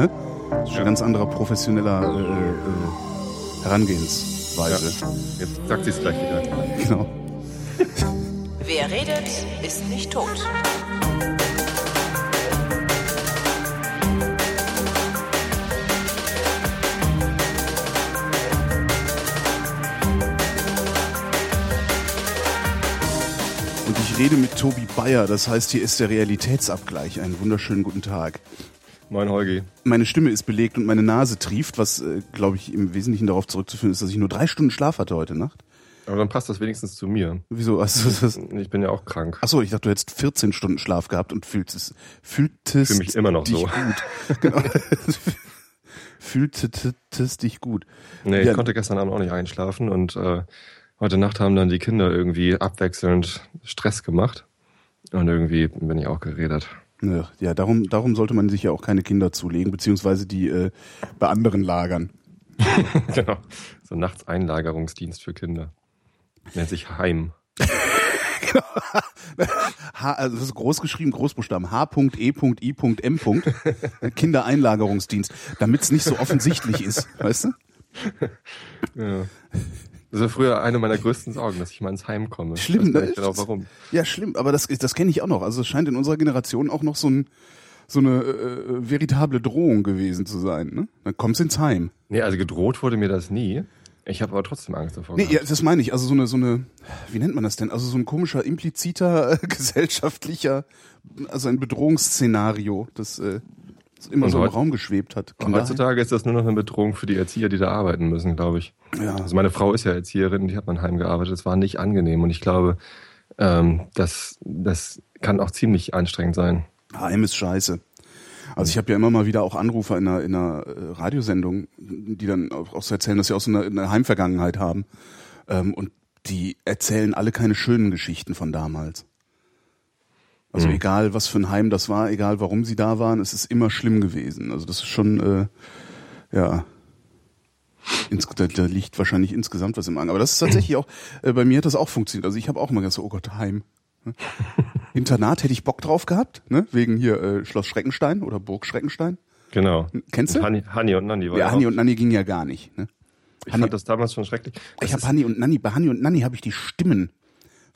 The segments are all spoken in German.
ne? Das ist ein ganz anderer professioneller äh, äh, Herangehensweise. Ja. Jetzt sagt sie es gleich wieder. Genau. Wer redet, ist nicht tot. Und ich rede mit Tobi Bayer, das heißt, hier ist der Realitätsabgleich. Einen wunderschönen guten Tag. Moin Holgi. Meine Stimme ist belegt und meine Nase trieft, was, äh, glaube ich, im Wesentlichen darauf zurückzuführen ist, dass ich nur drei Stunden Schlaf hatte heute Nacht. Aber dann passt das wenigstens zu mir. Wieso? Also, Ich bin ja auch krank. achso, ich dachte, du hättest 14 Stunden Schlaf gehabt und fühltest, fühltest Fühl mich immer noch dich so. gut. Genau. fühltest dich gut. Nee, ich Ja. konnte gestern Abend auch nicht einschlafen und äh, heute Nacht haben dann die Kinder irgendwie abwechselnd Stress gemacht. Und irgendwie bin ich auch geredet. Ja, darum, darum sollte man sich ja auch keine Kinder zulegen, beziehungsweise die äh, bei anderen lagern. genau. So nachts Einlagerungsdienst für Kinder. Nennt sich Heim. H, also das ist groß geschrieben, Großbuchstaben. H.E.I.M. Kindereinlagerungsdienst, damit es nicht so offensichtlich ist, weißt du? Ja. Das war früher eine meiner größten Sorgen, dass ich mal ins Heim komme. Schlimm, ne? genau warum. Ja, schlimm, aber das, das kenne ich auch noch. Also es scheint in unserer Generation auch noch so, ein, so eine äh, veritable Drohung gewesen zu sein. Ne? Dann kommst du ins Heim. Nee, also gedroht wurde mir das nie. Ich habe aber trotzdem Angst davor. Nee, gehabt. ja, das meine ich. Also so eine, so eine, wie nennt man das denn? Also so ein komischer, impliziter, äh, gesellschaftlicher, also ein Bedrohungsszenario, das äh, immer Und so im Raum geschwebt hat. Und heutzutage ist das nur noch eine Bedrohung für die Erzieher, die da arbeiten müssen, glaube ich. Ja. Also meine Frau ist ja Erzieherin, die hat mein Heim gearbeitet. Das war nicht angenehm und ich glaube, ähm, das, das kann auch ziemlich anstrengend sein. Heim ist scheiße. Also ich habe ja immer mal wieder auch Anrufer in einer, in einer äh, Radiosendung, die dann auch auch so erzählen, dass sie auch so eine, eine Heimvergangenheit haben. Ähm, und die erzählen alle keine schönen Geschichten von damals. Also Mhm. egal, was für ein Heim das war, egal warum sie da waren, es ist immer schlimm gewesen. Also das ist schon, äh, ja, ins, da, da liegt wahrscheinlich insgesamt was im Argen. Aber das ist tatsächlich auch, äh, bei mir hat das auch funktioniert. Also ich habe auch gedacht, so, oh Gott, Heim. Ne? Internat hätte ich Bock drauf gehabt, ne? Wegen hier äh, Schloss Schreckenstein oder Burg Schreckenstein. Genau. Kennst du? Hanni, Hanni und Nanni war Ja, ja Hanni und Nanni ging ja gar nicht. Ne? Ich Hanni- fand das damals schon schrecklich. Das Ich habe Hanni und Nanni, bei Hanni und Nanni habe ich die Stimmen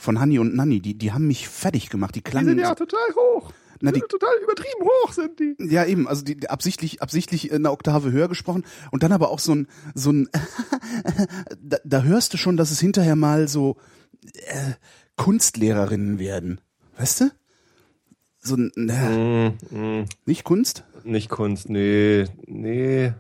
von Hanni und Nanni, die, die haben mich fertig gemacht. Die die klangen. sind ja total hoch. Na, die die- sind total übertrieben hoch sind die. Ja, eben, also die, die absichtlich, absichtlich eine Oktave höher gesprochen und dann aber auch so ein, so ein, da, da hörst du schon, dass es hinterher mal so äh, Kunstlehrerinnen werden. Weißt du? So ein, äh, Mm, mm, nicht Kunst? nicht Kunst, nee, nee.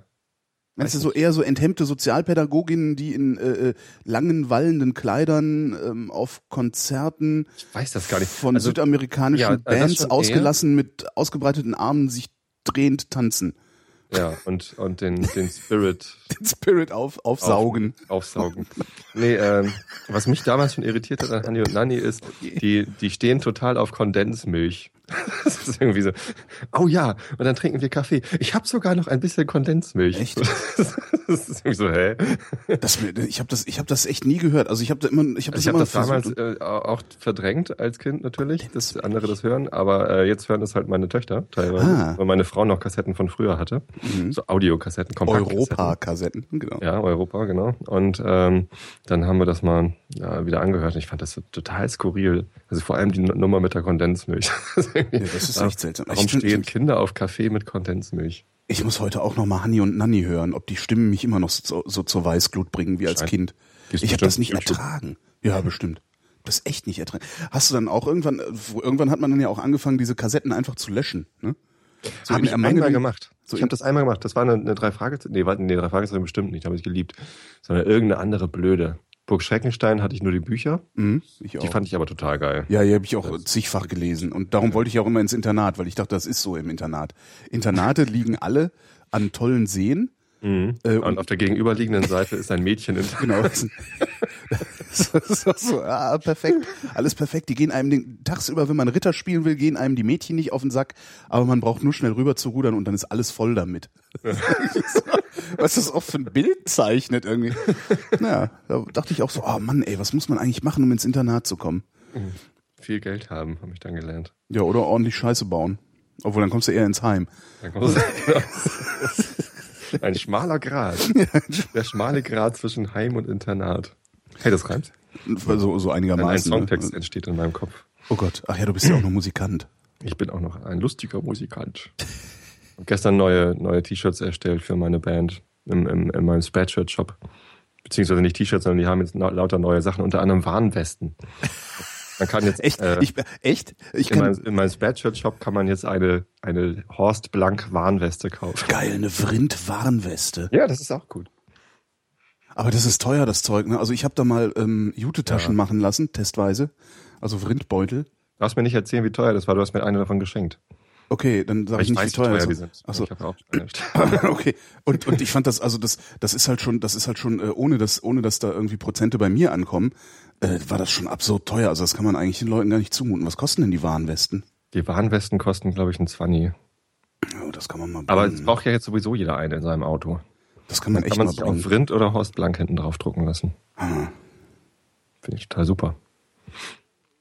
Meinst du so eher so enthemmte Sozialpädagoginnen, die in äh, äh, langen, wallenden Kleidern ähm, auf Konzerten Ich weiß das gar nicht. von Also, südamerikanischen ja, das Bands schon eher. ausgelassen mit ausgebreiteten Armen sich drehend tanzen. Ja, und, und den, den Spirit Den Spirit auf, aufsaugen. Auf, aufsaugen. Nee, ähm, was mich damals schon irritiert hat an Hanni und Nanni ist, die, die stehen total auf Kondensmilch. Das ist irgendwie so, oh ja, und dann trinken wir Kaffee. Ich habe sogar noch ein bisschen Kondensmilch. Echt? Das ist irgendwie so, hä? Das, ich habe das, ich habe das echt nie gehört. Also ich habe da immer, ich habe das Ich habe immer das damals äh, auch verdrängt als Kind natürlich, dass andere das hören, aber äh, jetzt hören das halt meine Töchter teilweise, Ah. weil meine Frau noch Kassetten von früher hatte, Mhm. so Audiokassetten. Europa-Kassetten, genau. Ja, Europa, genau. Und ähm, dann haben wir das mal ja, wieder angehört. Und ich fand das so total skurril. Also vor allem die Nummer mit der Kondensmilch. Das ist, irgendwie- Ja, das ist echt seltsam. Warum Ich stehen Kinder auf Kaffee mit Kondensmilch? Ich muss heute auch noch mal Hanni und Nanni hören, ob die Stimmen mich immer noch so, so zur Weißglut bringen wie als Scheint- Kind. Ich habe das nicht YouTube. ertragen. Ja, bestimmt. Das echt nicht ertragen. Hast du dann auch irgendwann, irgendwann hat man dann ja auch angefangen, diese Kassetten einfach zu löschen, ne? So Habe ich einmal gemacht. so ich habe das einmal gemacht. Das war eine, eine drei Fragezeichen. Nee, warte, nee, drei Fragezeichen bestimmt nicht. Habe ich geliebt. Sondern irgendeine andere blöde. Burg Schreckenstein hatte ich nur die Bücher. Mhm, ich auch. Die fand ich aber total geil. Ja, die habe ich auch zigfach gelesen. Und darum wollte ich auch immer ins Internat, weil ich dachte, das ist so im Internat. Internate liegen alle an tollen Seen. Mhm. Äh, und auf der gegenüberliegenden Seite ist ein Mädchen in Genau. Auch so, ja, perfekt. Alles perfekt. Die gehen einem den, tagsüber, wenn man Ritter spielen will, gehen einem die Mädchen nicht auf den Sack, aber man braucht nur schnell rüber zu rudern und dann ist alles voll damit. was das auch für ein Bild zeichnet irgendwie. Ja, da dachte ich auch so, oh Mann, ey, was muss man eigentlich machen, um ins Internat zu kommen? viel Geld haben, habe ich dann gelernt. Ja, oder ordentlich Scheiße bauen. Obwohl, dann kommst du eher ins Heim. Dann kommst du- Ein schmaler Grat. Der schmale Grat zwischen Heim und Internat. Hey, das reimt. So, so Ein, ein einigermaßen. Songtext ne? entsteht in meinem Kopf. Oh Gott. Ach ja, du bist ja auch noch Musikant. Ich bin auch noch ein lustiger Musikant. Hab gestern neue, neue T-Shirts erstellt für meine Band im, im, in meinem Spreadshirt-Shop. Beziehungsweise nicht T-Shirts, sondern die haben jetzt na- lauter neue Sachen, unter anderem Warnwesten. Man kann jetzt Echt? Äh, ich, echt? Ich in, kann, meinem, in meinem Spreadshirt-Shop kann man jetzt eine, eine Horst Blank Warnweste kaufen. geil, eine Vrind-Warnweste. Ja, das ist auch gut. Aber das ist teuer, das Zeug. Ne? Also ich habe da mal ähm, Jute-Taschen machen lassen, testweise. Also Vrindbeutel. Du hast mir nicht erzählen, wie teuer das war. Du hast mir eine davon geschenkt. Okay, dann sag Aber ich nicht, wie teuer, die es sind. Ach so. Ich habe auch okay. Und und ich fand das also das das ist halt schon das ist halt schon äh, ohne dass ohne dass da irgendwie Prozente bei mir ankommen, äh, war das schon absurd teuer. Also das kann man eigentlich den Leuten gar nicht zumuten. Was kosten denn die Warnwesten? Die Warnwesten kosten, glaube ich, ein 20. Oh, das kann man mal Aber bringen. es braucht ja jetzt sowieso jeder eine in seinem Auto. Das kann man Dann echt kann man sich auf Rind oder Horst Blank hinten drauf drucken lassen. Ah, Finde ich total super.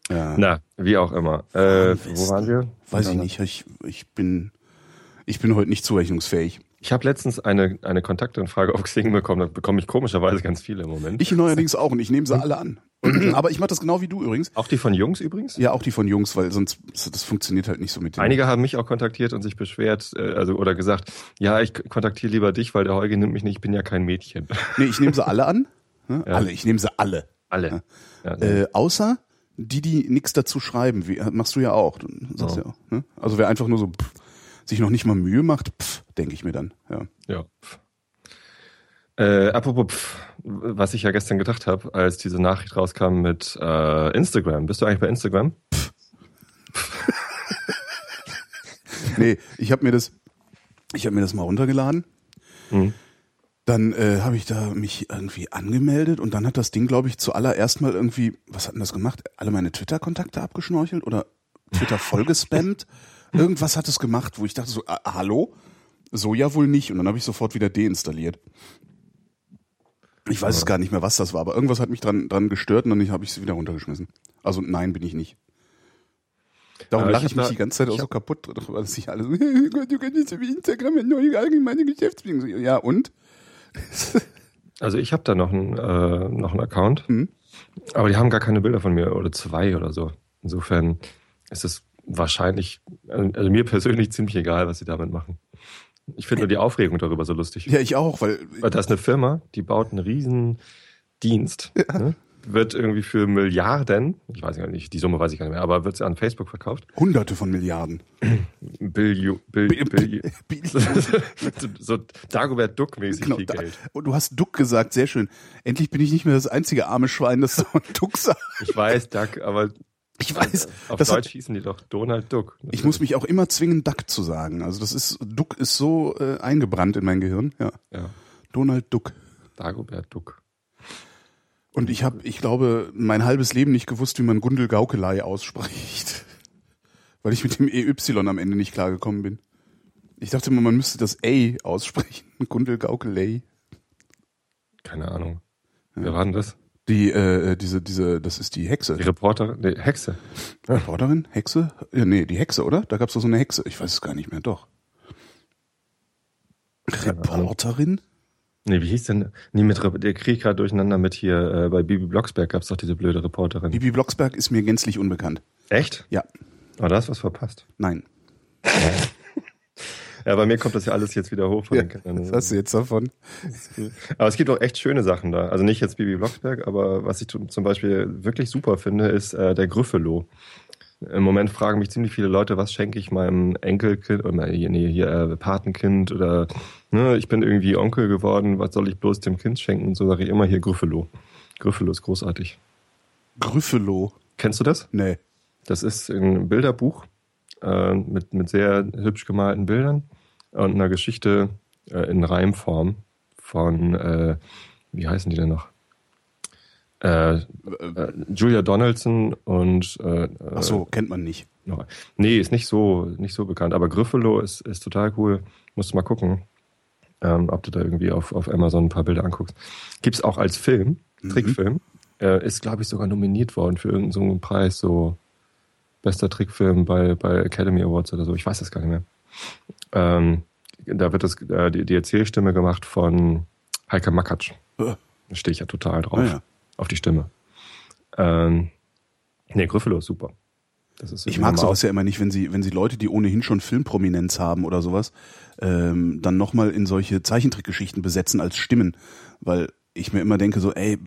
ja. Na, wie auch immer. Äh, wo waren wir? Weiß ich nicht. Ich ich bin ich bin heute nicht zurechnungsfähig. Ich habe letztens eine, eine Kontaktanfrage auf Xing bekommen. Da bekomme ich komischerweise ganz viele im Moment. Ich neuerdings auch und ich nehme sie alle an. Aber ich mache das genau wie du übrigens. auch die von Jungs übrigens? Ja, auch die von Jungs, weil sonst das funktioniert halt nicht so mit denen. Einige haben mich auch kontaktiert und sich beschwert, äh, also oder gesagt, ja, ich kontaktiere lieber dich, weil der Holger nimmt mich nicht, ich bin ja kein Mädchen. Nee, ich nehme sie alle an. Ne? Ja. Alle, ich nehme sie alle. Alle. Ja, Äh, außer die, die nichts dazu schreiben, wie, machst du ja auch. Du sagst Ja. ja auch ne? Also wer einfach nur so pff, sich noch nicht mal Mühe macht, pff, denke ich mir dann. Ja. Ja. pf. Äh, apropos, pf, was ich ja gestern gedacht habe, als diese Nachricht rauskam mit äh, Instagram. Bist du eigentlich bei Instagram? Nee, ich habe mir das, ich habe mir das mal runtergeladen. Mhm. Dann äh, habe ich da mich irgendwie angemeldet und dann hat das Ding, glaube ich, zuallererst mal irgendwie, was hat denn das gemacht? Alle meine Twitter-Kontakte abgeschnorchelt oder Twitter vollgespammt? Irgendwas hat es gemacht, wo ich dachte so, ah, hallo? So ja wohl nicht. Und dann habe ich sofort wieder deinstalliert. Ich weiß es gar nicht mehr, was das war, aber irgendwas hat mich dran, dran gestört und dann habe ich es wieder runtergeschmissen. Also nein, bin ich nicht. Darum ich lache ich, hab mich die ganze Zeit auch ich so kaputt, weil sich alle so, du kannst nicht so wie Instagram eine neue allgemeine Geschäftsbeziehung. Ja, und? Also ich habe da noch einen, äh, noch einen Account, Mhm. aber die haben gar keine Bilder von mir oder zwei oder so. Insofern ist es wahrscheinlich, also mir persönlich ziemlich egal, was sie damit machen. Ich finde nur die Aufregung darüber so lustig. Ja, ich auch, weil Weil da ist eine Firma, die baut einen riesen Dienst, ne? wird irgendwie für Milliarden, ich weiß gar nicht, die Summe weiß ich gar nicht mehr, aber wird sie an Facebook verkauft. hunderte von Milliarden. Billion, Bill, Bill, so Dagobert Duck-mäßig Genau, viel da, Geld. und du hast Duck gesagt, sehr schön. Endlich bin ich nicht mehr das einzige arme Schwein, das so ein Duck sagt. Ich weiß, Duck, aber Ich weiß, auf das Deutsch hat, hießen die doch Donald Duck. ich muss mich auch immer zwingen, Duck zu sagen. Also das ist, Duck ist so äh, eingebrannt in mein Gehirn. Ja, Ja, Donald Duck. Dagobert Duck. Und ich habe, ich glaube, mein halbes Leben nicht gewusst, wie man Gundel Gaukelei ausspricht. Weil ich mit dem EY am Ende nicht klargekommen bin. Ich dachte immer, man müsste das A aussprechen. Gundel Gaukelei. Keine Ahnung. Wer war denn das? Die, äh, diese, diese, das ist die Hexe. Die Reporterin, nee, Hexe. Reporterin? Hexe? Ja, nee, die Hexe, oder? Da gab's doch so eine Hexe. Ich weiß es gar nicht mehr, doch. Reporterin? Nee, wie hieß denn? Nee, mit, der krieg gerade durcheinander mit hier, äh, bei Bibi Blocksberg gab's doch diese blöde Reporterin. Bibi Blocksberg ist mir gänzlich unbekannt. Echt? Ja, Aber da hast was verpasst. nein. Ja, bei mir kommt das ja alles jetzt wieder hoch von Ja, den Kindern. was hast du jetzt davon? Aber es gibt auch echt schöne Sachen da. Also nicht jetzt Bibi Blocksberg, aber was ich zum Beispiel wirklich super finde, ist äh, der Grüffelo. Im Moment fragen mich ziemlich viele Leute, was schenke ich meinem Enkelkind oder nee, hier äh, Patenkind oder ne, ich bin irgendwie Onkel geworden, was soll ich bloß dem Kind schenken? Und so sage ich immer hier Grüffelo. Grüffelo ist großartig. Grüffelo. Kennst du das? Nee. Das ist ein Bilderbuch äh, mit, mit sehr hübsch gemalten Bildern und einer Geschichte äh, in Reimform von, äh, wie heißen die denn noch? Äh, äh, Julia Donaldson und äh, Ach so, kennt man nicht. noch- nee, ist nicht so nicht so bekannt, aber Griffelo ist, ist total cool. Musst du mal gucken, ähm, ob du da irgendwie auf, auf Amazon ein paar Bilder anguckst. Gibt's auch als Film, Trickfilm. Äh, ist, glaube ich, sogar nominiert worden für irgendeinen so Preis, so bester Trickfilm bei, bei Academy Awards oder so, ich weiß das gar nicht mehr. Ähm, da wird das, äh, die, die Erzählstimme gemacht von Heike Makatsch. Äh. Da stehe ich ja total drauf. Ja. Auf die Stimme. Ähm, nee, Gryffalo ist super. Das ist Ich mag sowas ja immer nicht, wenn sie, wenn sie Leute, die ohnehin schon Filmprominenz haben oder sowas, ähm, dann nochmal in solche Zeichentrickgeschichten besetzen als Stimmen. Weil ich mir immer denke, so, ey,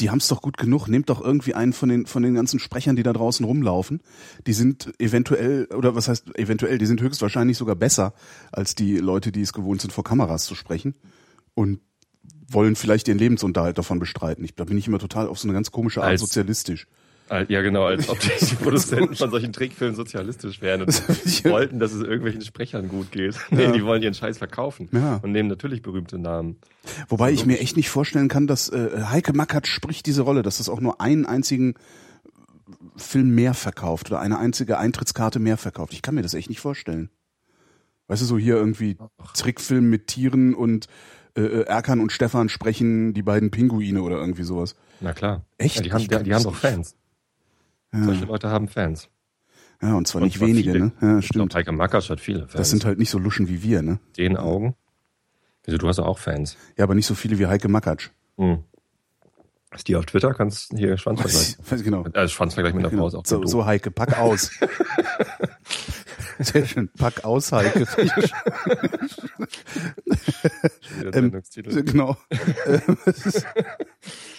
die haben's doch gut genug. Nehmt doch irgendwie einen von den, von den ganzen Sprechern, die da draußen rumlaufen. Die sind eventuell, oder was heißt eventuell, die sind höchstwahrscheinlich sogar besser als die Leute, die es gewohnt sind, vor Kameras zu sprechen. Und wollen vielleicht ihren Lebensunterhalt davon bestreiten. Ich, da bin ich immer total auf so eine ganz komische Art Als- sozialistisch. Ja, genau, als ob die Produzenten von solchen Trickfilmen sozialistisch wären und wollten, dass es irgendwelchen Sprechern gut geht. Nee, die wollen ihren Scheiß verkaufen Ja. und nehmen natürlich berühmte Namen. Wobei ich mir echt nicht vorstellen kann, dass äh, Heike Mackert spricht diese Rolle, dass das auch nur einen einzigen Film mehr verkauft oder eine einzige Eintrittskarte mehr verkauft. Ich kann mir das echt nicht vorstellen. Weißt du, so hier irgendwie Trickfilm mit Tieren und äh, äh, Erkan und Stefan sprechen die beiden Pinguine oder irgendwie sowas. Na klar. Echt? Ja, die haben, die, die haben doch nicht. Solche Leute haben Fans. Ja, und zwar Und nicht wenige, viele. ne? Ja, Ich glaube, stimmt. Heike Makatsch hat viele Fans. Das sind halt nicht so Luschen wie wir, ne? den Augen. Wieso, du hast auch Fans. Ja, aber nicht so viele wie Heike Mackatsch. Hm. Ist die auf Twitter? Kannst hier Schwanzvergleich. Weiß genau. Also Schwanzvergleich mit einer Frau ist auch so, so Heike, pack aus. Sehr schön, pack aus, Heike. Ähm, genau.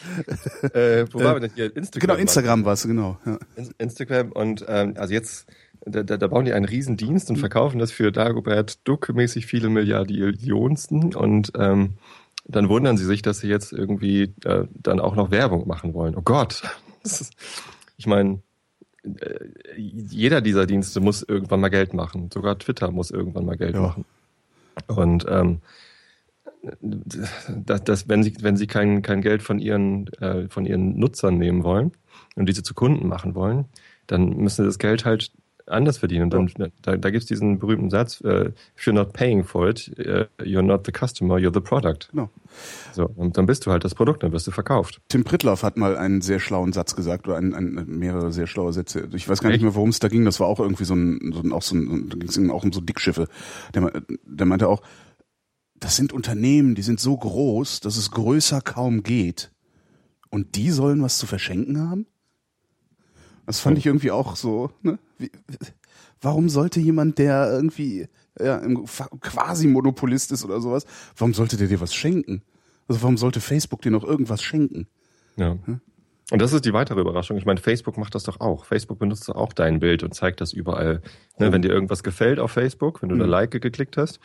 äh, wo waren wir denn hier? Instagram. Genau, Instagram war's, genau. Ja. In- Instagram und ähm, also jetzt, da, da, da bauen die einen Riesendienst und verkaufen das für Dagobert Duck-mäßig viele Milliardionsten und ähm, dann wundern sie sich, dass sie jetzt irgendwie äh, dann auch noch Werbung machen wollen. Oh Gott. Ist, ich meine, äh, jeder dieser Dienste muss irgendwann mal Geld machen. Sogar Twitter muss irgendwann mal Geld Ja. machen. Und ähm, dass, dass wenn sie wenn sie kein kein Geld von ihren äh, von ihren Nutzern nehmen wollen und diese zu Kunden machen wollen, dann müssen sie das Geld halt anders verdienen. Und dann, da, da gibt es diesen berühmten Satz: äh, If you're not paying for it, äh, you're not the customer, you're the product. Genau. So und dann bist du halt das Produkt, dann wirst du verkauft. Tim Pritloff hat mal einen sehr schlauen Satz gesagt oder ein, ein, mehrere sehr schlaue Sätze. Ich weiß gar nicht Echt? mehr, worum es da ging. Das war auch irgendwie so ein, so ein auch so ein, da ging es auch um so Dickschiffe. Der, der meinte auch, das sind Unternehmen, die sind so groß, dass es größer kaum geht. Und die sollen was zu verschenken haben? Das fand ich irgendwie auch so. Ne? Wie, warum sollte jemand, der irgendwie ja, quasi Monopolist ist oder sowas, warum sollte der dir was schenken? Also warum sollte Facebook dir noch irgendwas schenken? Ja. Und das ist die weitere Überraschung. Ich meine, Facebook macht das doch auch. Facebook benutzt doch auch dein Bild und zeigt das überall. Ne, wenn dir irgendwas gefällt auf Facebook, wenn du da Mhm. Like geklickt hast,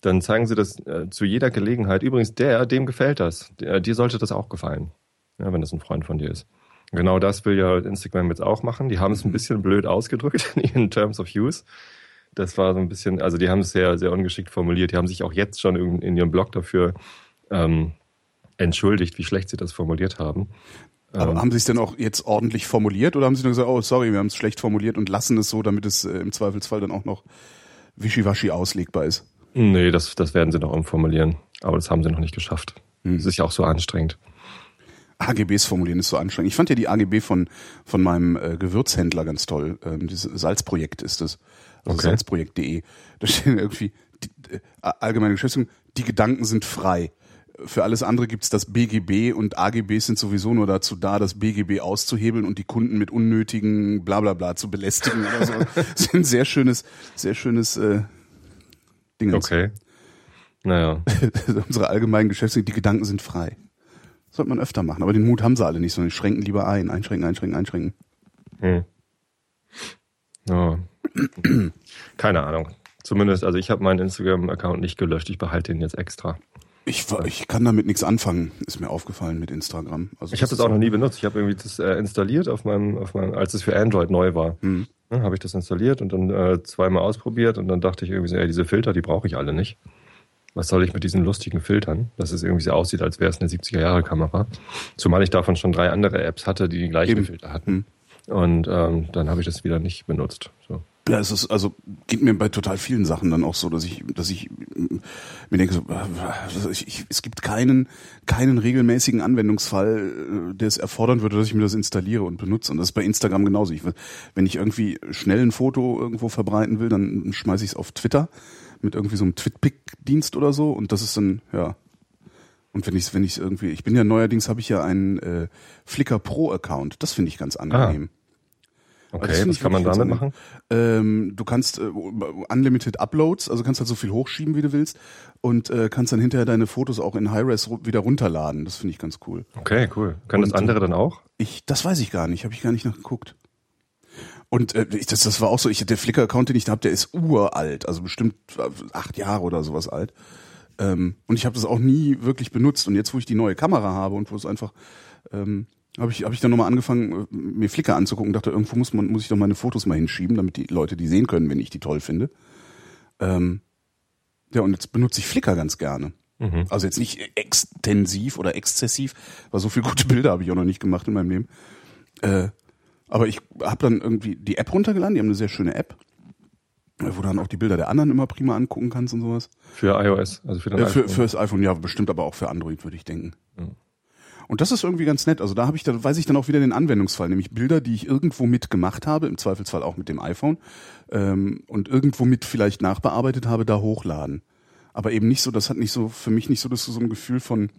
dann zeigen sie das äh, zu jeder Gelegenheit. Übrigens, der, dem gefällt das. Der, dir sollte das auch gefallen. Ja, wenn das ein Freund von dir ist. Genau das will ja Instagram jetzt auch machen. Die haben es ein bisschen blöd ausgedrückt in ihren Terms of Use. Das war so ein bisschen, also die haben es sehr, sehr ungeschickt formuliert. Die haben sich auch jetzt schon in, in ihrem Blog dafür ähm, entschuldigt, wie schlecht sie das formuliert haben. Aber Ähm, haben Sie es denn auch jetzt ordentlich formuliert oder haben Sie nur gesagt, oh sorry, wir haben es schlecht formuliert und lassen es so, damit es äh, im Zweifelsfall dann auch noch wischiwaschi auslegbar ist? Nee, das, das werden sie noch umformulieren. Aber das haben sie noch nicht geschafft. Hm. Das ist ja auch so anstrengend. AGBs formulieren ist so anstrengend. Ich fand ja die AGB von, von meinem äh, Gewürzhändler ganz toll. Ähm, dieses Salzprojekt ist es. Also Okay. salzprojekt.de. Da stehen irgendwie die, äh, allgemeine Geschäftsführung, die Gedanken sind frei. Für alles andere gibt's das BGB und AGBs sind sowieso nur dazu da, das BGB auszuhebeln und die Kunden mit unnötigen Blablabla zu belästigen oder so. Das ist ein sehr schönes, sehr schönes äh, Ding. Okay. Naja. Unsere allgemeinen Geschäftsführung, die Gedanken sind frei. Sollte man öfter machen, aber den Mut haben sie alle nicht, sondern die schränken lieber ein. Einschränken, einschränken, einschränken. Hm. Ja. Keine Ahnung. Zumindest, also ich habe meinen Instagram-Account nicht gelöscht. Ich behalte ihn jetzt extra. Ich, ich kann damit nichts anfangen, ist mir aufgefallen mit Instagram. Also Ich habe das auch noch nie benutzt. Ich habe irgendwie das äh, installiert auf meinem, auf meinem, als es für Android neu war. Hm. Ne, habe ich das installiert und dann äh, zweimal ausprobiert und dann dachte ich irgendwie so, ey, diese Filter, die brauche ich alle nicht. Was soll ich mit diesen lustigen Filtern? Dass es irgendwie so aussieht, als wäre es eine 70er-Jahre-Kamera. Zumal ich davon schon drei andere Apps hatte, die die gleichen Eben. Filter hatten. Und ähm, dann habe ich das wieder nicht benutzt. So. Ja, es ist, also geht mir bei total vielen Sachen dann auch so, dass ich, dass ich mir denke so, ich, ich, es gibt keinen, keinen regelmäßigen Anwendungsfall, äh, der es erfordern würde, dass ich mir das installiere und benutze. Und das ist bei Instagram genauso. Ich, wenn ich irgendwie schnell ein Foto irgendwo verbreiten will, dann schmeiße ich es auf Twitter mit irgendwie so einem Twitpic-Dienst oder so und das ist dann, ja. Und wenn ich wenn ich irgendwie, ich bin ja neuerdings habe ich ja einen äh, Flickr Pro Account. Das finde ich ganz angenehm. Okay, find was kann man damit machen? Ähm, du kannst äh, unlimited Uploads, also kannst halt so viel hochschieben, wie du willst, und äh, kannst dann hinterher deine Fotos auch in Hi-Res wieder runterladen. Das finde ich ganz cool. Okay, cool. Können das Und, andere dann auch? Ich, das weiß ich gar nicht, habe ich gar nicht nachgeguckt. Und äh, ich, das, das war auch so, ich der Flickr-Account, den ich da habe, der ist uralt, also bestimmt äh, acht Jahre oder sowas alt. Ähm, und ich habe das auch nie wirklich benutzt. Und jetzt, wo ich die neue Kamera habe und wo es einfach, ähm, habe ich, hab ich dann nochmal angefangen, äh, mir Flickr anzugucken. Dachte, irgendwo muss man, muss ich doch meine Fotos mal hinschieben, damit die Leute die sehen können, wenn ich die toll finde. Ähm, ja, und jetzt benutze ich Flickr ganz gerne. Mhm. Also jetzt nicht extensiv oder exzessiv, weil so viele gute Bilder habe ich auch noch nicht gemacht in meinem Leben. Äh, aber ich habe dann irgendwie die App runtergeladen, die haben eine sehr schöne App, äh, wo du dann auch die Bilder der anderen immer prima angucken kannst und sowas. Für iOS, also für Äh, für, iPhone. fürs iPhone, ja, bestimmt aber auch für Android, würde ich denken. Ja. Und das ist irgendwie ganz nett. Also da habe ich dann, weiß ich dann auch wieder den Anwendungsfall, nämlich Bilder, die ich irgendwo mit gemacht habe, im Zweifelsfall auch mit dem iPhone, ähm, und irgendwo mit vielleicht nachbearbeitet habe, da hochladen. Aber eben nicht so, das hat nicht so, für mich nicht so, das so ein Gefühl von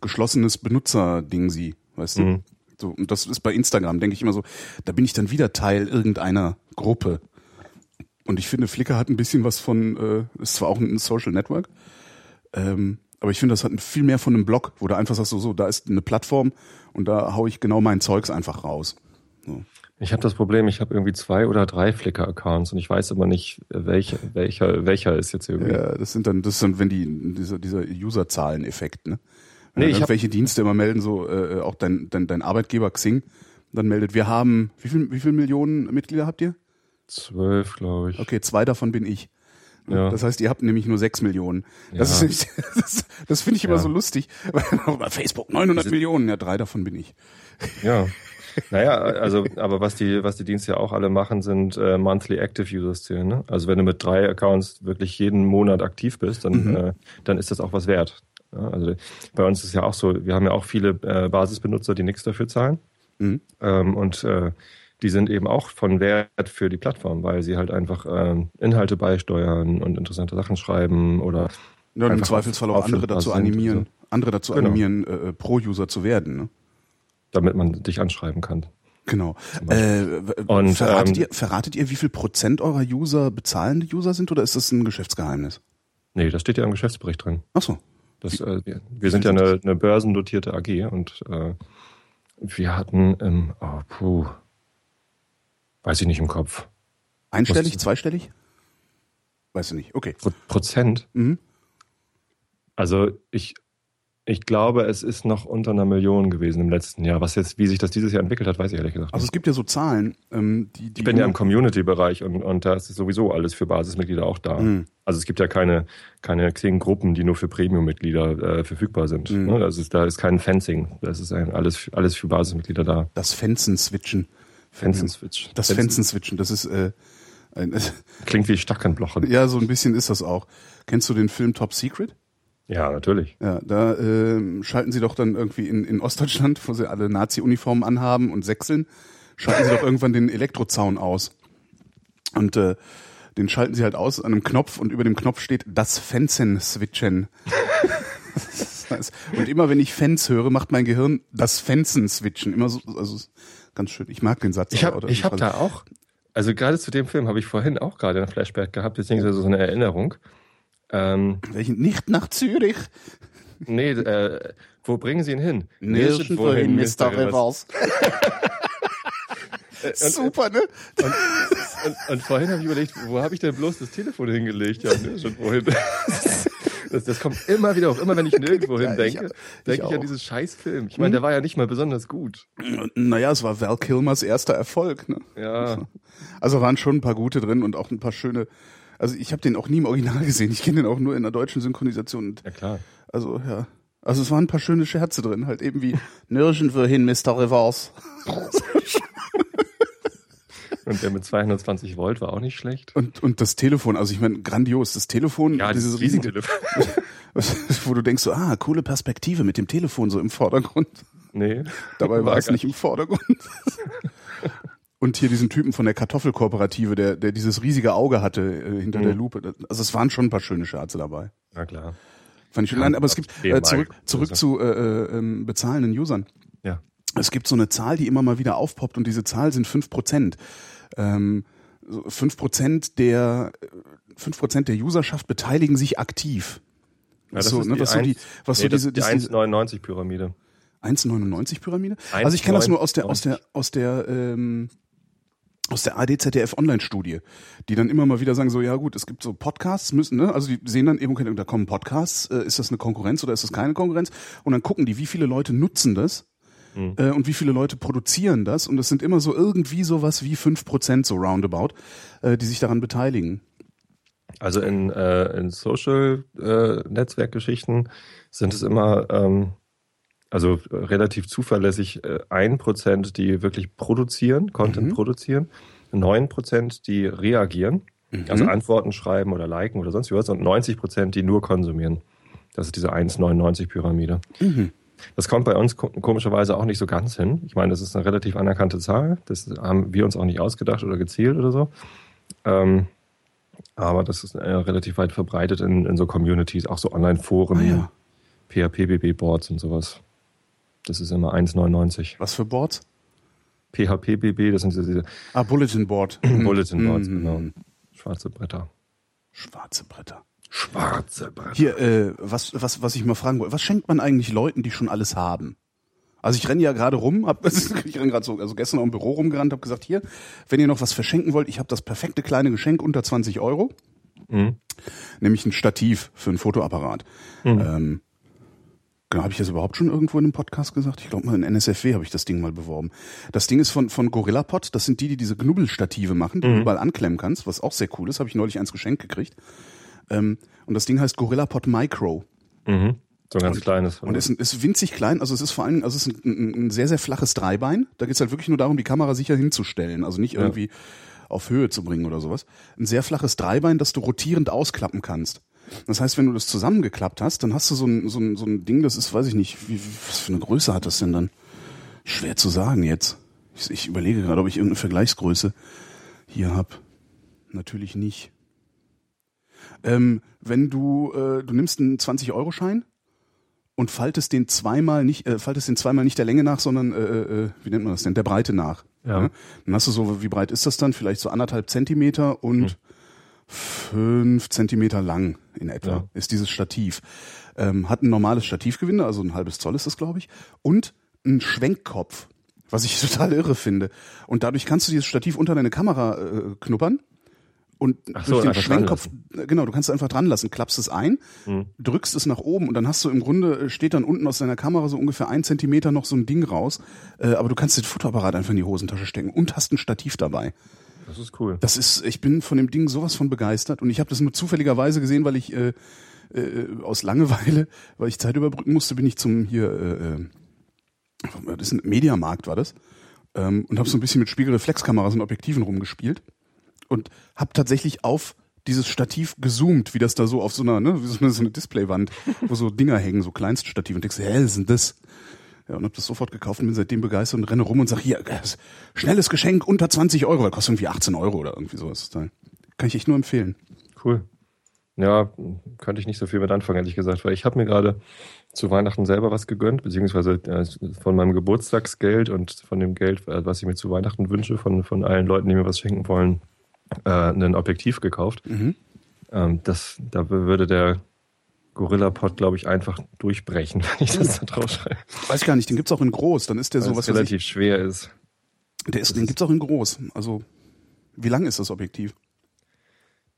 geschlossenes Benutzerding sie, weißt du? Mhm. So, und das ist bei Instagram, denke ich immer so, da bin ich dann wieder Teil irgendeiner Gruppe. Und ich finde, Flickr hat ein bisschen was von, äh, ist zwar auch ein Social Network, ähm, aber ich finde, das hat viel mehr von einem Blog, wo du einfach sagst, so, so, da ist eine Plattform und da hau ich genau mein Zeugs einfach raus. Ich habe das Problem, ich habe irgendwie zwei oder drei Flickr-Accounts und ich weiß immer nicht, welcher, welcher, welcher ist jetzt irgendwie. Ja, das sind dann, das sind, wenn die, dieser, dieser User-Zahlen-Effekt, ne? Wenn Nee, ich irgendwelche Dienste immer melden, so, äh, auch dein, dein, dein Arbeitgeber Xing, dann meldet, wir haben, wie viel, wie viel Millionen Mitglieder habt ihr? Zwölf, glaube ich. Okay, zwei davon bin ich. Ja. Das heißt, ihr habt nämlich nur sechs Millionen. Das Ja. ist das, das finde ich immer Ja. so lustig. Bei Facebook 900 Millionen, ja, drei davon bin ich. Ja. Naja, also, aber was die, was die Dienste ja auch alle machen, sind äh, Monthly Active Users zählen. Ne? Also wenn du mit drei Accounts wirklich jeden Monat aktiv bist, dann, Mhm. äh, dann ist das auch was wert. Ja, also bei uns ist ja auch so, wir haben ja auch viele äh, Basisbenutzer, die nichts dafür zahlen. Mhm. Ähm, und äh, die sind eben auch von Wert für die Plattform, weil sie halt einfach ähm, Inhalte beisteuern und interessante Sachen schreiben oder Ja, im Zweifelsfall auch andere dazu sind, animieren, also. andere dazu Genau. animieren, äh, Pro-User zu werden. Ne? damit man dich anschreiben kann. Genau. Äh, Und, verratet, ähm, ihr, verratet ihr, wie viel Prozent eurer User bezahlende User sind oder ist das ein Geschäftsgeheimnis? Nee, das steht ja im Geschäftsbericht drin. Ach so. Das, äh, wir, wir sind ja eine, eine börsendotierte AG und äh, wir hatten im, oh, puh, weiß ich nicht im Kopf, Einstellig, zweistellig? Weißt du nicht. Okay. Pro Prozent. Mhm. Also ich, ich glaube, es ist noch unter einer Million gewesen im letzten Jahr. Was jetzt, wie sich das dieses Jahr entwickelt hat, weiß ich ehrlich gesagt Also nicht. es gibt ja so Zahlen, ähm, die, die Ich bin ja im Community-Bereich und, und da ist sowieso alles für Basismitglieder auch da. Mhm. Also es gibt ja keine, keine Xing-Gruppen, die nur für Premium-Mitglieder äh, verfügbar sind. Mhm. Ne? Das ist, da ist kein Fencing. Das ist ein, alles, alles für Basismitglieder da. das Fenzen-Switchen. Fencen-Switch. Das Fencen- Fenzen-Switchen, das ist äh, ein, Klingt wie Stackenblochen. ja so ein bisschen ist das auch. Kennst du den Film Top Secret? Ja, natürlich. Ja, da ähm, schalten sie doch dann irgendwie in, in Ostdeutschland, wo sie alle Nazi-Uniformen anhaben und sechseln, schalten sie doch irgendwann den Elektrozaun aus. Und äh, den schalten sie halt aus an einem Knopf und über dem Knopf steht das Fenzen-Switchen. Das heißt, und immer wenn ich Fans höre, macht mein Gehirn das Fenzen-Switchen. Immer so, also ganz schön. Ich mag den Satz. Ich habe hab da auch, also gerade zu dem Film habe ich vorhin auch gerade ein Flashback gehabt, beziehungsweise so eine Erinnerung. Ähm, Welchen nicht nach Zürich. nee, äh, wo bringen Sie ihn hin? Nirgendwohin, Mr. Rivers. Rivers. Super, ne? Und, und vorhin habe ich überlegt, wo habe ich denn bloß das Telefon hingelegt? Ja, nirgendwohin. Das, das kommt immer wieder auf. Immer wenn ich nirgendwo hin denke, ich denke ich, an dieses scheiß Film. Ich meine, der war ja nicht mal besonders gut. Naja, es war Val Kilmers erster Erfolg. Ne? Ja, Also waren schon ein paar gute drin und auch ein paar schöne. Also ich habe den auch nie im Original gesehen. Ich kenne den auch nur in der deutschen Synchronisation. Ja klar. also ja. Also es waren ein paar schöne Scherze drin, halt eben wie Nirgendwohin, Mr. Rivers. Und der mit 220 Volt war auch nicht schlecht. Und, und das Telefon, also ich meine, grandios, das Telefon, Ja, dieses riesige, Riesentelefon. wo du denkst so, ah, coole Perspektive mit dem Telefon so im Vordergrund. Nee. Dabei war es gar nicht im Vordergrund. Und hier diesen Typen von der Kartoffelkooperative, der, der dieses riesige Auge hatte äh, hinter Mhm. der Lupe. Also es waren schon ein paar schöne Scherze dabei. Na klar. Fand ich schon. Ja, Nein, aber es gibt äh, zurück, zurück Also- zu äh, äh, ähm, bezahlenden Usern. Ja. Es gibt so eine Zahl, die immer mal wieder aufpoppt und diese Zahl sind fünf Prozent. Ähm, so fünf Prozent der fünf Prozent der Userschaft beteiligen sich aktiv. Ja, das so, ist ne, die was so die, was nee, so diese, die das- diese 1,99 Pyramide. 1,99 Pyramide? Also ich kenne das nur aus der aus der aus der ähm, aus der ADZDF Online-Studie, die dann immer mal wieder sagen so, ja gut, es gibt so Podcasts, müssen, ne, also die sehen dann eben, okay, da kommen Podcasts, äh, ist das eine Konkurrenz oder ist das keine Konkurrenz? Und dann gucken die, wie viele Leute nutzen das Mhm. äh, und wie viele Leute produzieren das und das sind immer so irgendwie sowas wie fünf Prozent so roundabout, äh, die sich daran beteiligen. Also in, äh, in Social-Netzwerkgeschichten sind es immer ähm, also äh, relativ zuverlässig äh, ein Prozent, die wirklich produzieren, Content Mhm. produzieren, neun Prozent, die reagieren, Mhm. also Antworten schreiben oder liken oder sonst was und 90 Prozent, die nur konsumieren. Das ist diese 1,99-Pyramide. Mhm. Das kommt bei uns ko- komischerweise auch nicht so ganz hin. Ich meine, das ist eine relativ anerkannte Zahl. Das haben wir uns auch nicht ausgedacht oder gezielt oder so. Ähm, aber das ist äh, relativ weit verbreitet in, in so Communities, auch so Online-Foren, Ah ja. PHPBB-Boards und sowas. Das ist immer 1,99. Was für Boards? PHPBB, das sind diese, diese Ah, Bulletin Board. Bulletin Boards, Mhm. genau. Schwarze Bretter. Schwarze Bretter. Schwarze Bretter. Hier, äh, was, was, was ich mal fragen wollte, was schenkt man eigentlich Leuten, die schon alles haben? Also ich renne ja gerade rum, hab, ich renne gerade so, also gestern auch im Büro rumgerannt, habe gesagt, hier, wenn ihr noch was verschenken wollt, ich habe das perfekte kleine Geschenk unter 20 Euro, Mhm. nämlich ein Stativ für ein Fotoapparat. Ähm, genau, habe ich das überhaupt schon irgendwo in einem Podcast gesagt? Ich glaube mal in NSFW habe ich das Ding mal beworben. Das Ding ist von, von GorillaPod, das sind die, die diese Knubbelstative machen, die du überall anklemmen kannst, was auch sehr cool ist, habe ich neulich eins geschenkt gekriegt. Ähm, und das Ding heißt GorillaPod Micro. Mhm. So ein ganz kleines. Und ist, ist winzig klein, also es ist vor allem, also es ist ein, ein, sehr, sehr flaches Dreibein. Da geht's halt wirklich nur darum, die Kamera sicher hinzustellen, also nicht Ja. irgendwie auf Höhe zu bringen oder sowas. Ein sehr flaches Dreibein, das du rotierend ausklappen kannst. Das heißt, wenn du das zusammengeklappt hast, dann hast du so ein, so ein, so ein Ding, das ist, weiß ich nicht, wie, was für eine Größe hat das denn dann? Schwer zu sagen jetzt. Ich, ich überlege gerade, ob ich irgendeine Vergleichsgröße hier hab. Natürlich nicht. Ähm, wenn du, äh, du nimmst einen 20-Euro-Schein und faltest den zweimal nicht, äh, faltest den zweimal nicht der Länge nach, sondern äh, äh, wie nennt man das denn, der Breite nach. Ja. Dann hast du so, wie breit ist das dann? Vielleicht so anderthalb Zentimeter und fünf Zentimeter lang in etwa Ja. ist dieses Stativ. Ähm, hat ein normales Stativgewinde, also ein halbes Zoll ist das, glaube ich, und ein Schwenkkopf, was ich total irre finde. Und dadurch kannst du dieses Stativ unter deine Kamera äh, knuppern und Ach so, durch den Schwenkkopf, genau, du kannst es einfach dran lassen, klappst es ein, Mhm. drückst es nach oben und dann hast du im Grunde, äh, steht dann unten aus deiner Kamera so ungefähr ein Zentimeter noch so ein Ding raus, äh, aber du kannst den Fotoapparat einfach in die Hosentasche stecken und hast ein Stativ dabei. Das ist cool. Das ist, ich bin von dem Ding sowas von begeistert und ich habe das nur zufälligerweise gesehen, weil ich äh, äh, aus Langeweile, weil ich Zeit überbrücken musste, bin ich zum hier, äh, äh, das ist ein Mediamarkt war das ähm, und habe so ein bisschen mit Spiegelreflexkameras und Objektiven rumgespielt und habe tatsächlich auf dieses Stativ gezoomt, wie das da so auf so einer, ne, wie so eine, Displaywand, wo so Dinger hängen, so Kleinststativ und denkst, hä, was ist denn das? Ja, und hab das sofort gekauft und bin seitdem begeistert und renne rum und sag, hier, äh, schnelles Geschenk unter 20 Euro, weil kostet irgendwie 18 Euro oder irgendwie sowas. Kann ich echt nur empfehlen. Cool. Ja, könnte ich nicht so viel mit anfangen, ehrlich gesagt, weil ich habe mir gerade zu Weihnachten selber was gegönnt, beziehungsweise äh, von meinem Geburtstagsgeld und von dem Geld, äh, was ich mir zu Weihnachten wünsche, von, von allen Leuten, die mir was schenken wollen, äh, ein Objektiv gekauft. Mhm. Ähm, das, da würde der Gorilla-Pod, glaube ich, einfach durchbrechen, wenn ich das da drauf schreibe. Weiß ich gar nicht, den gibt's auch in groß. Dann ist der Weil so es was relativ schwer ist. ich, der ist, den gibt's auch in groß. Also, wie lang ist das Objektiv?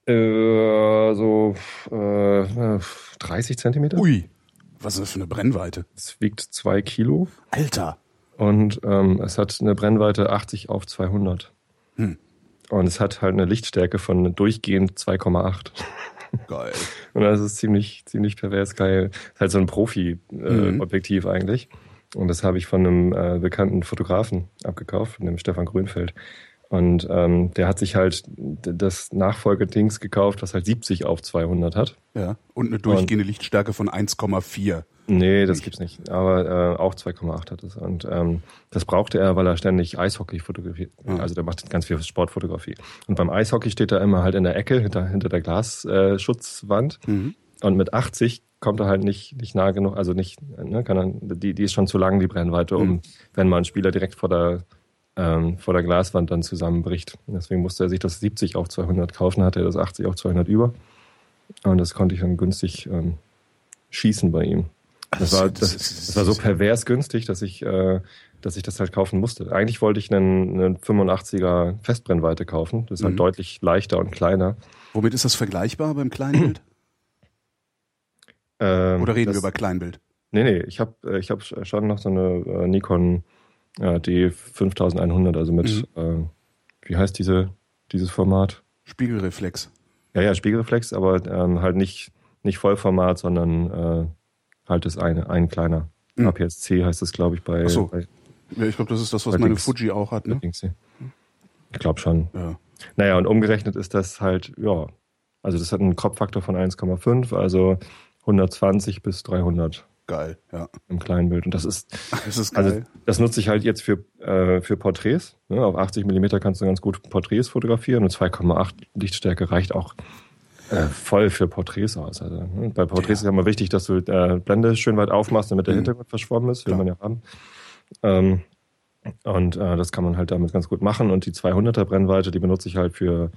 Äh, so äh, 30 Zentimeter. Ui, was ist das für eine Brennweite? Es wiegt zwei Kilo. Alter. Und ähm, es hat eine Brennweite 80 auf 200. Hm. Und es hat halt eine Lichtstärke von durchgehend 2,8. Geil. Und das ist ziemlich, ziemlich pervers geil. Ist halt so ein Profi-Objektiv Mhm. eigentlich. Und das habe ich von einem äh, bekannten Fotografen abgekauft, von dem Stefan Grünfeld. Und ähm, der hat sich halt das Nachfolgedings gekauft, das halt 70 auf 200 hat. Ja. Und eine durchgehende und, Lichtstärke von 1,4. Nee, das gibt's nicht. Aber äh, auch 2,8 hat es. Und ähm, das brauchte er, weil er ständig Eishockey fotografiert. Mhm. Also der macht ganz viel Sportfotografie. Und beim Eishockey steht er immer halt in der Ecke hinter, hinter der Glasschutzwand. Äh, mhm. Und mit 80 kommt er halt nicht, nicht nah genug, also nicht, ne, kann er, die, die ist schon zu lang, die Brennweite, um, mhm. wenn mal ein Spieler direkt vor der, ähm, vor der Glaswand dann zusammenbricht. Deswegen musste er sich das 70 auf 200 kaufen, hatte er das 80 auf 200 über. Und das konnte ich dann günstig ähm, schießen bei ihm. Das, war, das, das, war so pervers günstig, dass ich, äh, dass ich das halt kaufen musste. Eigentlich wollte ich einen, einen 85er Festbrennweite kaufen. Das ist halt mhm. deutlich leichter und kleiner. Womit ist das vergleichbar beim Kleinbild? Ähm, Oder reden das, wir über Kleinbild? Nee, nee, ich habe äh, ich hab schon noch so eine äh, Nikon äh, D5100, also mit, mhm. äh, wie heißt diese, dieses Format? Spiegelreflex. Ja, ja, Spiegelreflex, aber ähm, halt nicht, nicht Vollformat, sondern äh, halt ist eine, ein kleiner. Mhm. APS-C heißt das, glaube ich, bei. Ach so. Bei, ja, ich glaube, das ist das, was meine Dings, Fuji auch hat, ne? Ich glaube schon. Ja. Naja, und umgerechnet ist das halt, ja, also das hat einen Kopffaktor von 1,5, also 120 bis 300. Geil, ja. Im kleinen Bild. Und das ist, das ist also geil. Also das nutze ich halt jetzt für, äh, für Porträts. Ne? Auf 80 Millimeter kannst du ganz gut Porträts fotografieren und 2,8 Lichtstärke reicht auch äh, voll für Porträts aus. Also, ne? Bei Porträts ja. ist ja immer wichtig, dass du äh, Blende schön weit aufmachst, damit der mhm. Hintergrund verschwommen ist, will Klar. man ja haben. Ähm, und äh, das kann man halt damit ganz gut machen. Und die 200er Brennweite, die benutze ich halt für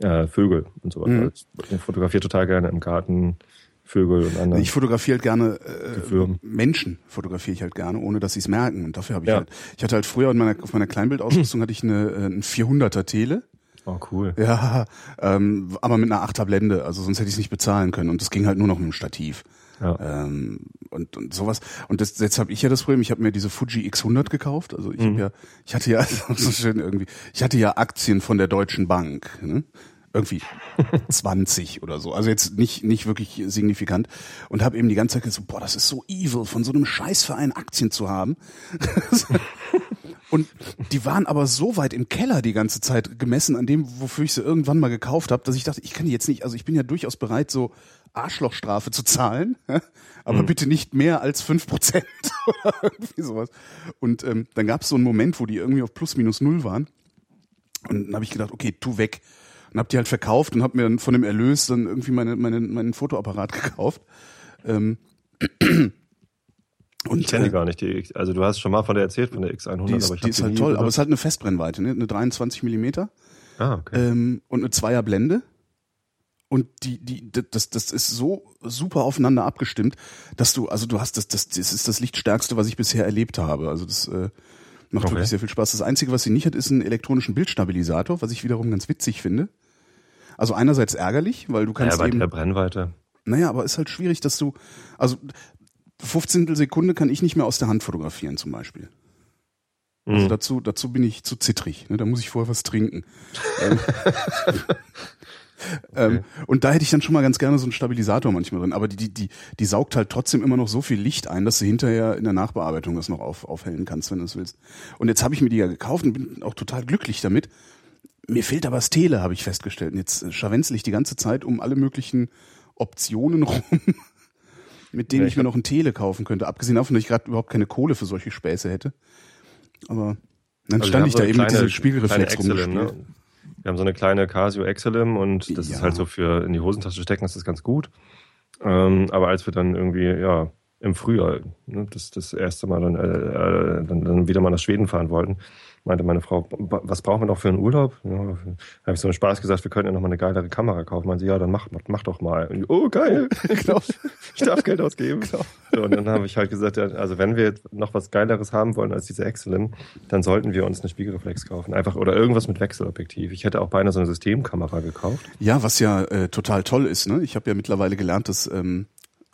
äh, Vögel und so weiter. Mhm. Ich fotografiere total gerne im Garten Vögel und andere. Ich fotografiere halt gerne äh, Menschen, fotografiere ich halt gerne, ohne dass sie es merken. Und dafür habe ich ja. halt, ich hatte halt früher in meiner, auf meiner Kleinbildausrüstung hatte ich eine, äh, ein 400er Tele. Oh, cool. Ja, ähm, aber mit einer 8er Blende, also sonst hätte ich es nicht bezahlen können. Und das ging halt nur noch mit dem Stativ. Ja. Ähm, und, und sowas. Und das, jetzt habe ich ja das Problem, ich habe mir diese Fuji X100 gekauft. Also ich mhm. ja, ich hatte ja, so schön irgendwie, ich hatte ja Aktien von der Deutschen Bank. Ne? irgendwie 20 oder so. Also jetzt nicht, nicht wirklich signifikant. Und habe eben die ganze Zeit gesagt, boah, das ist so evil, von so einem Scheißverein Aktien zu haben. Und die waren aber so weit im Keller die ganze Zeit gemessen an dem, wofür ich sie irgendwann mal gekauft habe, dass ich dachte, ich kann die jetzt nicht, also ich bin ja durchaus bereit, so Arschlochstrafe zu zahlen, aber mhm. bitte nicht mehr als fünf Prozent oder irgendwie sowas. Und ähm, dann gab es so einen Moment, wo die irgendwie auf plus minus null waren. Und dann habe ich gedacht, okay, tu weg und habe die halt verkauft und habe mir dann von dem Erlös dann irgendwie meine, meine, meinen Fotoapparat gekauft. Ähm, und, ich kenne die äh, gar nicht, die X, also du hast schon mal von der erzählt, von der X100. Die ist, aber ich die ist halt toll, aber es ist halt eine Festbrennweite, ne? eine 23 Millimeter ah, okay. ähm, und eine Zweierblende. Und die, die, das, das ist so super aufeinander abgestimmt, dass du, also du hast das, das, das ist das Lichtstärkste, was ich bisher erlebt habe. Also das äh, macht okay. wirklich sehr viel Spaß. Das Einzige, was sie nicht hat, ist ein elektronischen Bildstabilisator, was ich wiederum ganz witzig finde. Also einerseits ärgerlich, weil du kannst ja, bei eben... der Brennweite. Naja, aber ist halt schwierig, dass du... Also 15 Sekunde kann ich nicht mehr aus der Hand fotografieren zum Beispiel. Also mhm. dazu, dazu bin ich zu zittrig. Ne? Da muss ich vorher was trinken. Ähm, ähm, okay. und da hätte ich dann schon mal ganz gerne so einen Stabilisator manchmal drin. Aber die, die, die, die saugt halt trotzdem immer noch so viel Licht ein, dass du hinterher in der Nachbearbeitung das noch auf, aufhellen kannst, wenn du es willst. Und jetzt habe ich mir die ja gekauft und bin auch total glücklich damit. Mir fehlt aber das Tele, habe ich festgestellt. Und jetzt äh, scharwenzel ich die ganze Zeit um alle möglichen Optionen rum, mit denen ja, ich, ich mir noch ein Tele kaufen könnte. Abgesehen davon, dass ich gerade überhaupt keine Kohle für solche Späße hätte. Aber dann also stand ich da eben kleine, mit diesem Spiegelreflex rumgespielt. Ne? Wir haben so eine kleine Casio Excelem und das ja. ist halt so für in die Hosentasche stecken, das ist ganz gut. Ähm, aber als wir dann irgendwie, ja, im Frühjahr, ne, das, das erste Mal dann, äh, äh dann, dann wieder mal nach Schweden fahren wollten, meinte meine Frau, was brauchen wir noch für einen Urlaub? Ja, habe ich so einen Spaß gesagt, wir könnten ja noch mal eine geilere Kamera kaufen. Meinte sie, ja, dann mach, mach doch mal. Und, oh, geil. genau. Ich darf Geld ausgeben. Genau. So, und dann habe ich halt gesagt, also wenn wir noch was Geileres haben wollen als diese Excellent, dann sollten wir uns eine Spiegelreflex kaufen. Einfach, oder irgendwas mit Wechselobjektiv. Ich hätte auch beinahe so eine Systemkamera gekauft. Ja, was ja äh, total toll ist. Ne? Ich habe ja mittlerweile gelernt, dass ähm,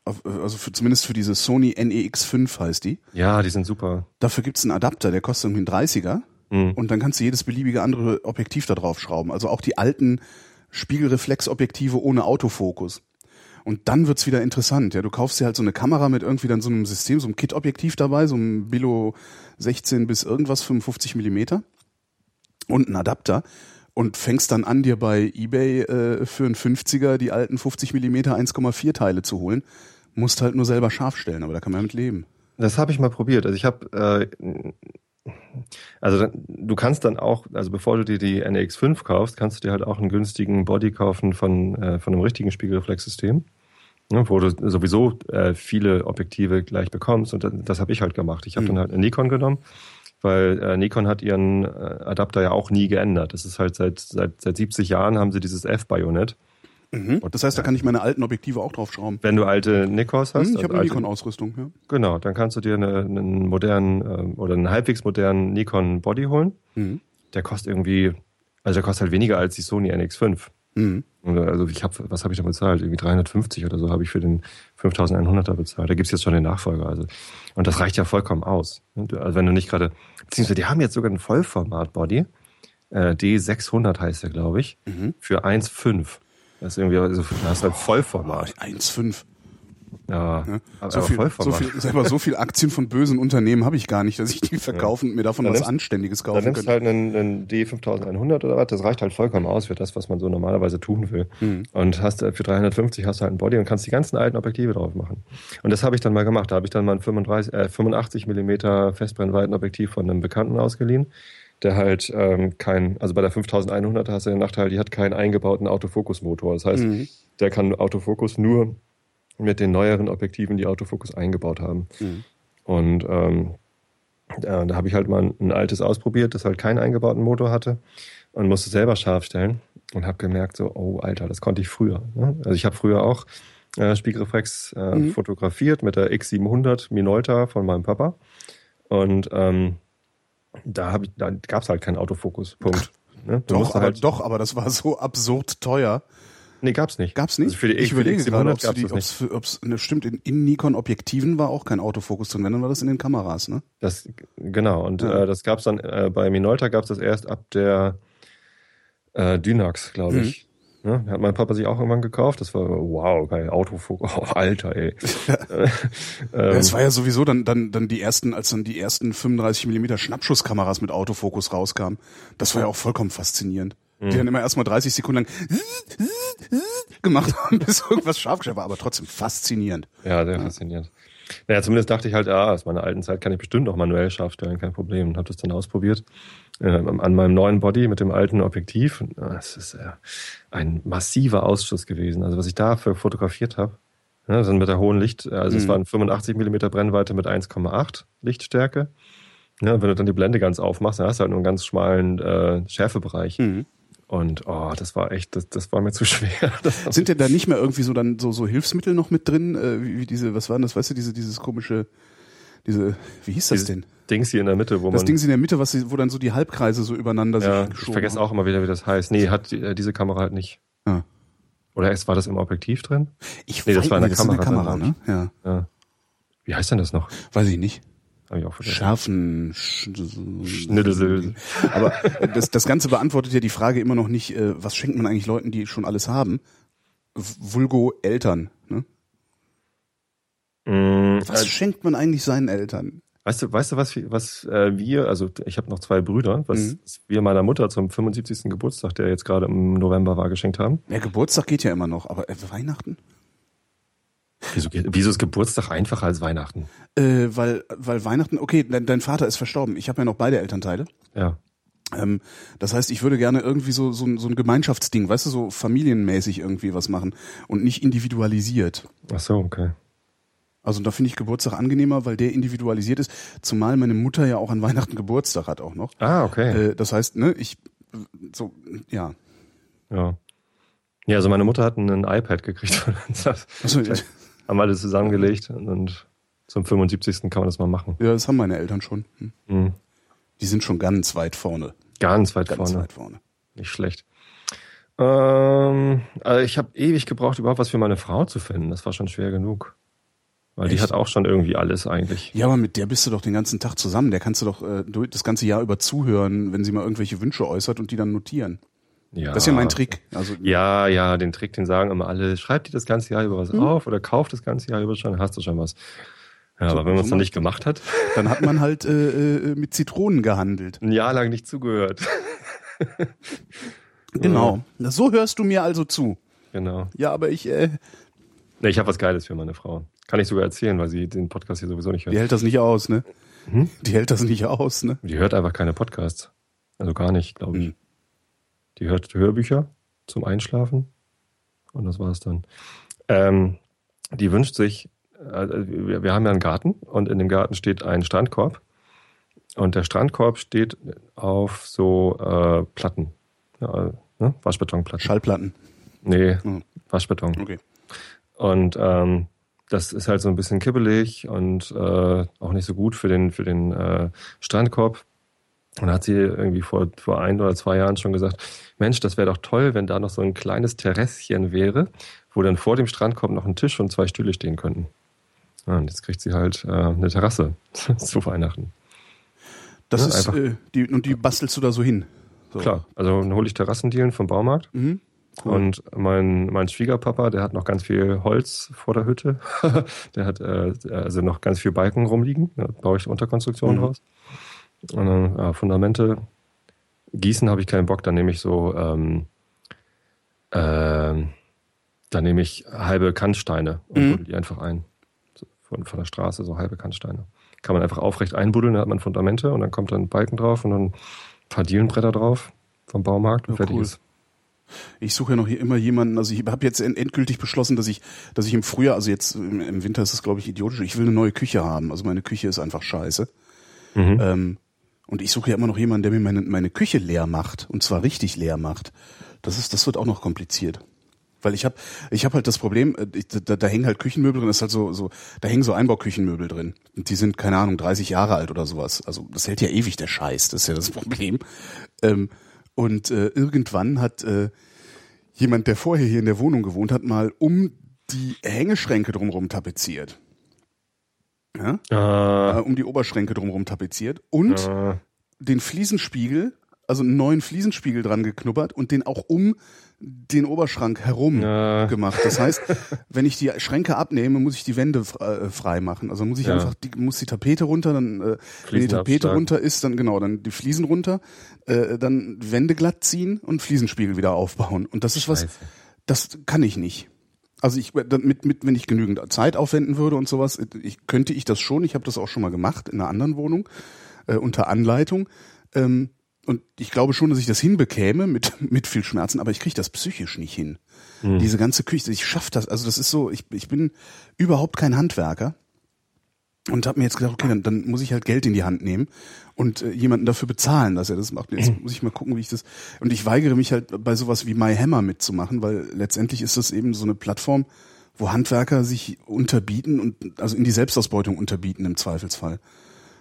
also für, zumindest für diese Sony NEX5 heißt die. Ja, die sind super. Dafür gibt's einen Adapter, der kostet irgendwie einen 30er. Mhm. Und dann kannst du jedes beliebige andere Objektiv da drauf schrauben. Also auch die alten Spiegelreflexobjektive ohne Autofokus. Und dann wird's wieder interessant. Ja, du kaufst dir halt so eine Kamera mit irgendwie dann so einem System, so einem Kit-Objektiv dabei, so einem Billo 16 bis irgendwas 55 Millimeter. und einen Adapter und fängst dann an, dir bei eBay äh, für einen 50er die alten 50 Millimeter 1,4 Teile zu holen. Musst halt nur selber scharf stellen, aber da kann man mit leben. Das habe ich mal probiert. Also ich habe, äh, also dann- du kannst dann auch, also bevor du dir die NX5 kaufst, kannst du dir halt auch einen günstigen Body kaufen von, äh, von einem richtigen Spiegelreflexsystem, ne, wo du sowieso äh, viele Objektive gleich bekommst. Und das, das habe ich halt gemacht. Ich habe Mhm. dann halt eine Nikon genommen, weil äh, Nikon hat ihren äh, Adapter ja auch nie geändert. Das ist halt seit, seit, seit 70 Jahren haben sie dieses F-Bajonett. Mhm. Das heißt, da kann ich meine alten Objektive auch draufschrauben. Wenn du alte Nikons hast, Hm, ich also habe eine Nikon-Ausrüstung, ja. Genau, dann kannst du dir eine, einen modernen ähm, oder einen halbwegs modernen Nikon Body holen. Mhm. Der kostet irgendwie, also der kostet halt weniger als die Sony NX5. Mhm. Oder, Also ich habe, was habe ich da bezahlt? Irgendwie 350 oder so habe ich für den 5100er bezahlt. Da gibt's jetzt schon den Nachfolger. Also und das reicht ja vollkommen aus. Also wenn du nicht gerade, beziehungsweise die haben jetzt sogar einen Vollformat Body, äh, D600 heißt der, glaube ich, Mhm. für 1,5. Das ist irgendwie, also, da hast du halt Vollformat. 1,5. Ja, Ne? aber, So aber viel, so viel, selber so viel Aktien von bösen Unternehmen habe ich gar nicht, dass ich die verkaufen und mir davon Dann was nimmst- Anständiges Dann kaufen nimmst du könnte. halt einen, einen D5100 oder was, das reicht halt vollkommen aus für das, was man so normalerweise tun will. Mhm. Und hast äh, für 350 hast du halt einen Body und kannst die ganzen alten Objektive drauf machen. Und das habe ich dann mal gemacht. Da habe ich dann mal ein 35, äh, 85 Millimeter Festbrennweitenobjektiv von einem Bekannten ausgeliehen, der halt ähm, kein, also bei der 5100 hast du den Nachteil, die hat keinen eingebauten Autofokusmotor. Das heißt, Mhm. der kann Autofokus nur mit den neueren Objektiven, die Autofokus eingebaut haben. Mhm. Und ähm, da, da habe ich halt mal ein, ein altes ausprobiert, das halt keinen eingebauten Motor hatte und musste selber scharf stellen und habe gemerkt, so, oh Alter, das konnte ich früher. Ne? Also ich habe früher auch äh, Spiegelreflex äh, Mhm. fotografiert mit der X700 Minolta von meinem Papa und ähm, da, hab ich, da gab es halt keinen Autofokus. Punkt. Ne? Doch, aber, halt, doch, aber das war so absurd teuer. Nee, gab's nicht. Gab's nicht? Also für die, ich überlege gerade, ob X700 gab's es ob's, ne, stimmt, in, in Nikon-Objektiven war auch kein Autofokus drin, wenn, dann war das in den Kameras, ne? Das, genau, und Ja. äh, das gab's dann, äh, bei Minolta gab's das erst ab der äh, Dynax, glaube ich. Ja, hat mein Papa sich auch irgendwann gekauft. Das war, wow, geil, Autofokus, oh, Alter, ey. Ja, es war ja sowieso dann, dann, dann die ersten, als dann die ersten 35 Millimeter Schnappschusskameras mit Autofokus rauskamen. Das war ja auch vollkommen faszinierend. Mhm. Die dann immer erstmal 30 Sekunden lang gemacht haben, bis irgendwas scharf war, aber trotzdem faszinierend. ja, sehr faszinierend. Naja, zumindest dachte ich halt, ah, aus meiner alten Zeit kann ich bestimmt auch manuell scharf stellen, kein Problem. Und habe das dann ausprobiert äh, an meinem neuen Body mit dem alten Objektiv. Es ist äh, ein massiver Ausschuss gewesen. Also was ich dafür fotografiert habe, ja, dann mit der hohen Licht, also es Mhm. waren 85 Millimeter Brennweite mit 1,8 Lichtstärke. Ja, und wenn du dann die Blende ganz aufmachst, dann hast du halt nur einen ganz schmalen äh, Schärfebereich. Mhm. Und oh, das war echt, das, das war mir zu schwer. Das Sind denn da nicht mehr irgendwie so dann so, so Hilfsmittel noch mit drin, äh, wie, wie diese, was waren das, weißt du, diese, dieses komische, diese, wie hieß das denn? Dings hier in der Mitte, wo Das man Ding in der Mitte, was, wo dann so die Halbkreise so übereinander Ja, sich ich vergesse auch immer wieder, wie das heißt. Nee, hat äh, diese Kamera halt nicht. Ah. Oder erst war das im Objektiv drin? Ich Nee, das weiß- war in der das ist eine Kamera Kamera, ne? Ja. Ja. Wie heißt denn das noch? Weiß ich nicht. Hab ich auch vergessen. Scharfen. Sch Schnittelsel. Aber das, das Ganze beantwortet ja die Frage immer noch nicht, äh, was schenkt man eigentlich Leuten, die schon alles haben? Vulgo Eltern. Ne? Mm, Was äh, schenkt man eigentlich seinen Eltern? weißt du, weißt du, was, wir- was äh, wir, also ich habe noch zwei Brüder, was Mhm. wir meiner Mutter zum 75. Geburtstag, der jetzt gerade im November war, geschenkt haben? Ja, Geburtstag geht ja immer noch, aber äh, Weihnachten? Wieso, wieso ist Geburtstag einfacher als Weihnachten? Äh, weil, weil Weihnachten, okay, dein, dein Vater ist verstorben. Ich habe ja noch beide Elternteile. Ja. Ähm, das heißt, ich würde gerne irgendwie so, so, ein- so ein Gemeinschaftsding, weißt du, so familienmäßig irgendwie was machen und nicht individualisiert. Ach so, okay. Also da finde ich Geburtstag angenehmer, weil der individualisiert ist, zumal meine Mutter ja auch an Weihnachten Geburtstag hat auch noch. Ah, okay. Äh, das heißt, ne, ich so, ja. Ja. Ja, also meine Mutter hat ein iPad gekriegt. Das Also, haben alle zusammengelegt und zum 75. kann man das mal machen. ja, das haben meine Eltern schon. Hm. Mhm. Die sind schon ganz weit vorne. Ganz weit Ganz vorne. weit vorne. Nicht schlecht. Ähm, also ich habe ewig gebraucht, überhaupt was für meine Frau zu finden. Das war schon schwer genug. Weil die Echt? hat auch schon irgendwie alles eigentlich. Ja, aber mit der bist du doch den ganzen Tag zusammen. Der kannst du doch äh, das ganze Jahr über zuhören, wenn sie mal irgendwelche Wünsche äußert und die dann notieren. Ja. Das ist ja mein Trick. Also Ja, ja, den Trick, den sagen immer alle, schreib dir das ganze Jahr über was Hm. auf oder kauf das ganze Jahr über schon, hast du schon was. Ja, So- aber wenn man es so noch nicht gemacht hat, dann hat man halt äh, äh, mit Zitronen gehandelt. ein Jahr lang nicht zugehört. Genau. So hörst du mir also zu. Genau. Ja, aber ich, äh, Nee, ich habe was Geiles für meine Frau. Kann ich sogar erzählen, weil sie den Podcast hier sowieso nicht hört. die hält das nicht aus, ne? Hm? Die hält das nicht aus, ne? Die hört einfach keine Podcasts. Also gar nicht, glaube ich. Hm. Die hört Hörbücher zum Einschlafen. Und das war's dann. Ähm, die wünscht sich, äh, wir, wir haben ja einen Garten und in dem Garten steht ein Strandkorb. Und der Strandkorb steht auf so äh, Platten. Ja, ne? Waschbetonplatten. Schallplatten. nee, Hm. Waschbeton. Okay. Und ähm, das ist halt so ein bisschen kibbelig und äh, auch nicht so gut für den, für den äh, Strandkorb. Und da hat sie irgendwie vor, vor ein oder zwei Jahren schon gesagt, Mensch, das wäre doch toll, wenn da noch so ein kleines Terrasschen wäre, wo dann vor dem Strandkorb noch ein Tisch und zwei Stühle stehen könnten. Ja, und jetzt kriegt sie halt äh, eine Terrasse zu Weihnachten. Das Ja, ist, äh, die, und die bastelst du da so hin. So. Klar, also dann hole ich Terrassendielen vom Baumarkt. Mhm. Cool. Und mein, mein Schwiegerpapa, der hat noch ganz viel Holz vor der Hütte. der hat äh, also noch ganz viel Balken rumliegen. Da baue ich Unterkonstruktionen Mhm. raus. Und dann ja, Fundamente. Gießen habe ich keinen Bock, dann nehme ich so, ähm, ähm, dann nehme ich halbe Kantsteine und Mhm. buddel die einfach ein. So von, von der Straße, so halbe Kantsteine. Kann man einfach aufrecht einbuddeln, dann hat man Fundamente und dann kommt dann Balken drauf und dann ein paar Dielenbretter drauf vom Baumarkt und Ja, fertig cool. ist. Ich suche ja noch hier immer jemanden, also ich habe jetzt end- endgültig beschlossen, dass ich, dass ich im Frühjahr, also jetzt im, im Winter ist es glaube ich idiotisch, ich will eine neue Küche haben. Also meine Küche ist einfach scheiße. Mhm. Ähm, und ich suche ja immer noch jemanden, der mir meine, meine Küche leer macht. Und zwar richtig leer macht. Das ist, das wird auch noch kompliziert. Weil ich habe ich hab halt das Problem, äh, ich, da, da hängen halt Küchenmöbel drin, das ist halt so, so, da hängen so Einbauküchenmöbel drin. Und die sind, keine Ahnung, 30 Jahre alt oder sowas. Also das hält ja ewig, der Scheiß, das ist ja das Problem. Ähm, und äh, irgendwann hat äh, jemand, der vorher hier in der Wohnung gewohnt hat, mal um die Hängeschränke drumherum tapeziert. Ja? Ah, Äh, um die Oberschränke drumherum tapeziert und ah, den Fliesenspiegel, also einen neuen Fliesenspiegel dran geknubbert und den auch um den Oberschrank herum Ja. gemacht. Das heißt, wenn ich die Schränke abnehme, muss ich die Wände äh, frei machen. Also muss ich Ja. einfach die, muss die Tapete runter, dann äh, wenn die Tapete abschlagen. runter ist, dann genau, dann die Fliesen runter, äh, dann Wände glatt ziehen und Fliesenspiegel wieder aufbauen. Und das ist was, Scheiße. das kann ich nicht. Also ich mit, mit wenn ich genügend Zeit aufwenden würde und sowas, ich könnte ich das schon. Ich habe das auch schon mal gemacht in einer anderen Wohnung äh, unter Anleitung. Ähm, und ich glaube schon, dass ich das hinbekäme mit mit viel Schmerzen, aber ich kriege das psychisch nicht hin. Hm. Diese ganze Küche, ich schaff das. Also das ist so, ich ich bin überhaupt kein Handwerker und habe mir jetzt gedacht, okay, dann, dann muss ich halt Geld in die Hand nehmen und äh, jemanden dafür bezahlen, dass er das macht. Jetzt muss ich mal gucken, wie ich das. Und ich weigere mich halt bei sowas wie My Hammer mitzumachen, weil letztendlich ist das eben so eine Plattform, wo Handwerker sich unterbieten und also in die Selbstausbeutung unterbieten im Zweifelsfall.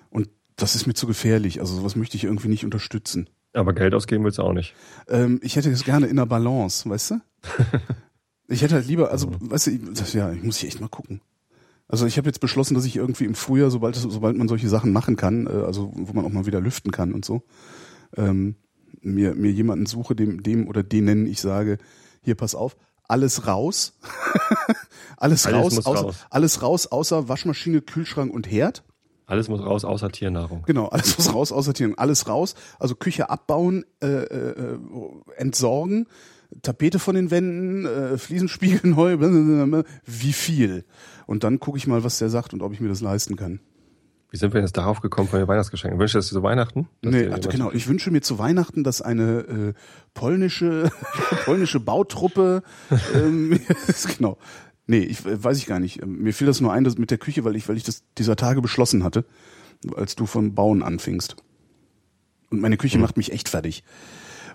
Und das ist mir zu gefährlich. Also sowas möchte ich irgendwie nicht unterstützen. Aber Geld ausgeben willst du auch nicht. Ähm, ich hätte es gerne in der Balance, weißt du? Ich hätte halt lieber, also, weißt du, ich- das, ja, ich muss hier echt mal gucken. Also ich habe jetzt beschlossen, dass ich irgendwie im Frühjahr, sobald es, sobald man solche Sachen machen kann, äh, also wo man auch mal wieder lüften kann und so, ähm, mir, mir jemanden suche, dem, dem oder denen ich sage, hier pass auf, alles raus. alles, Alles raus, außer, raus. alles raus, außer Waschmaschine, Kühlschrank und Herd. Alles muss raus, außer Tiernahrung. Genau, alles muss raus, aussortieren, alles raus. Also Küche abbauen, äh, äh, entsorgen, Tapete von den Wänden, äh, Fliesenspiegel neu, blablabla. wie viel? Und dann gucke ich mal, was der sagt und ob ich mir das leisten kann. Wie sind wir jetzt darauf gekommen von den Weihnachtsgeschenken? Wünschst du das zu Weihnachten? Dass Nee, also genau. Ich wünsche mir zu Weihnachten, dass eine äh, polnische polnische Bautruppe ähm, genau. Nee, ich äh, weiß ich gar nicht. Ähm, Mir fiel das nur ein, das mit der Küche, weil ich weil ich das dieser Tage beschlossen hatte, als du vom Bauen anfingst. Und meine Küche macht mich echt fertig.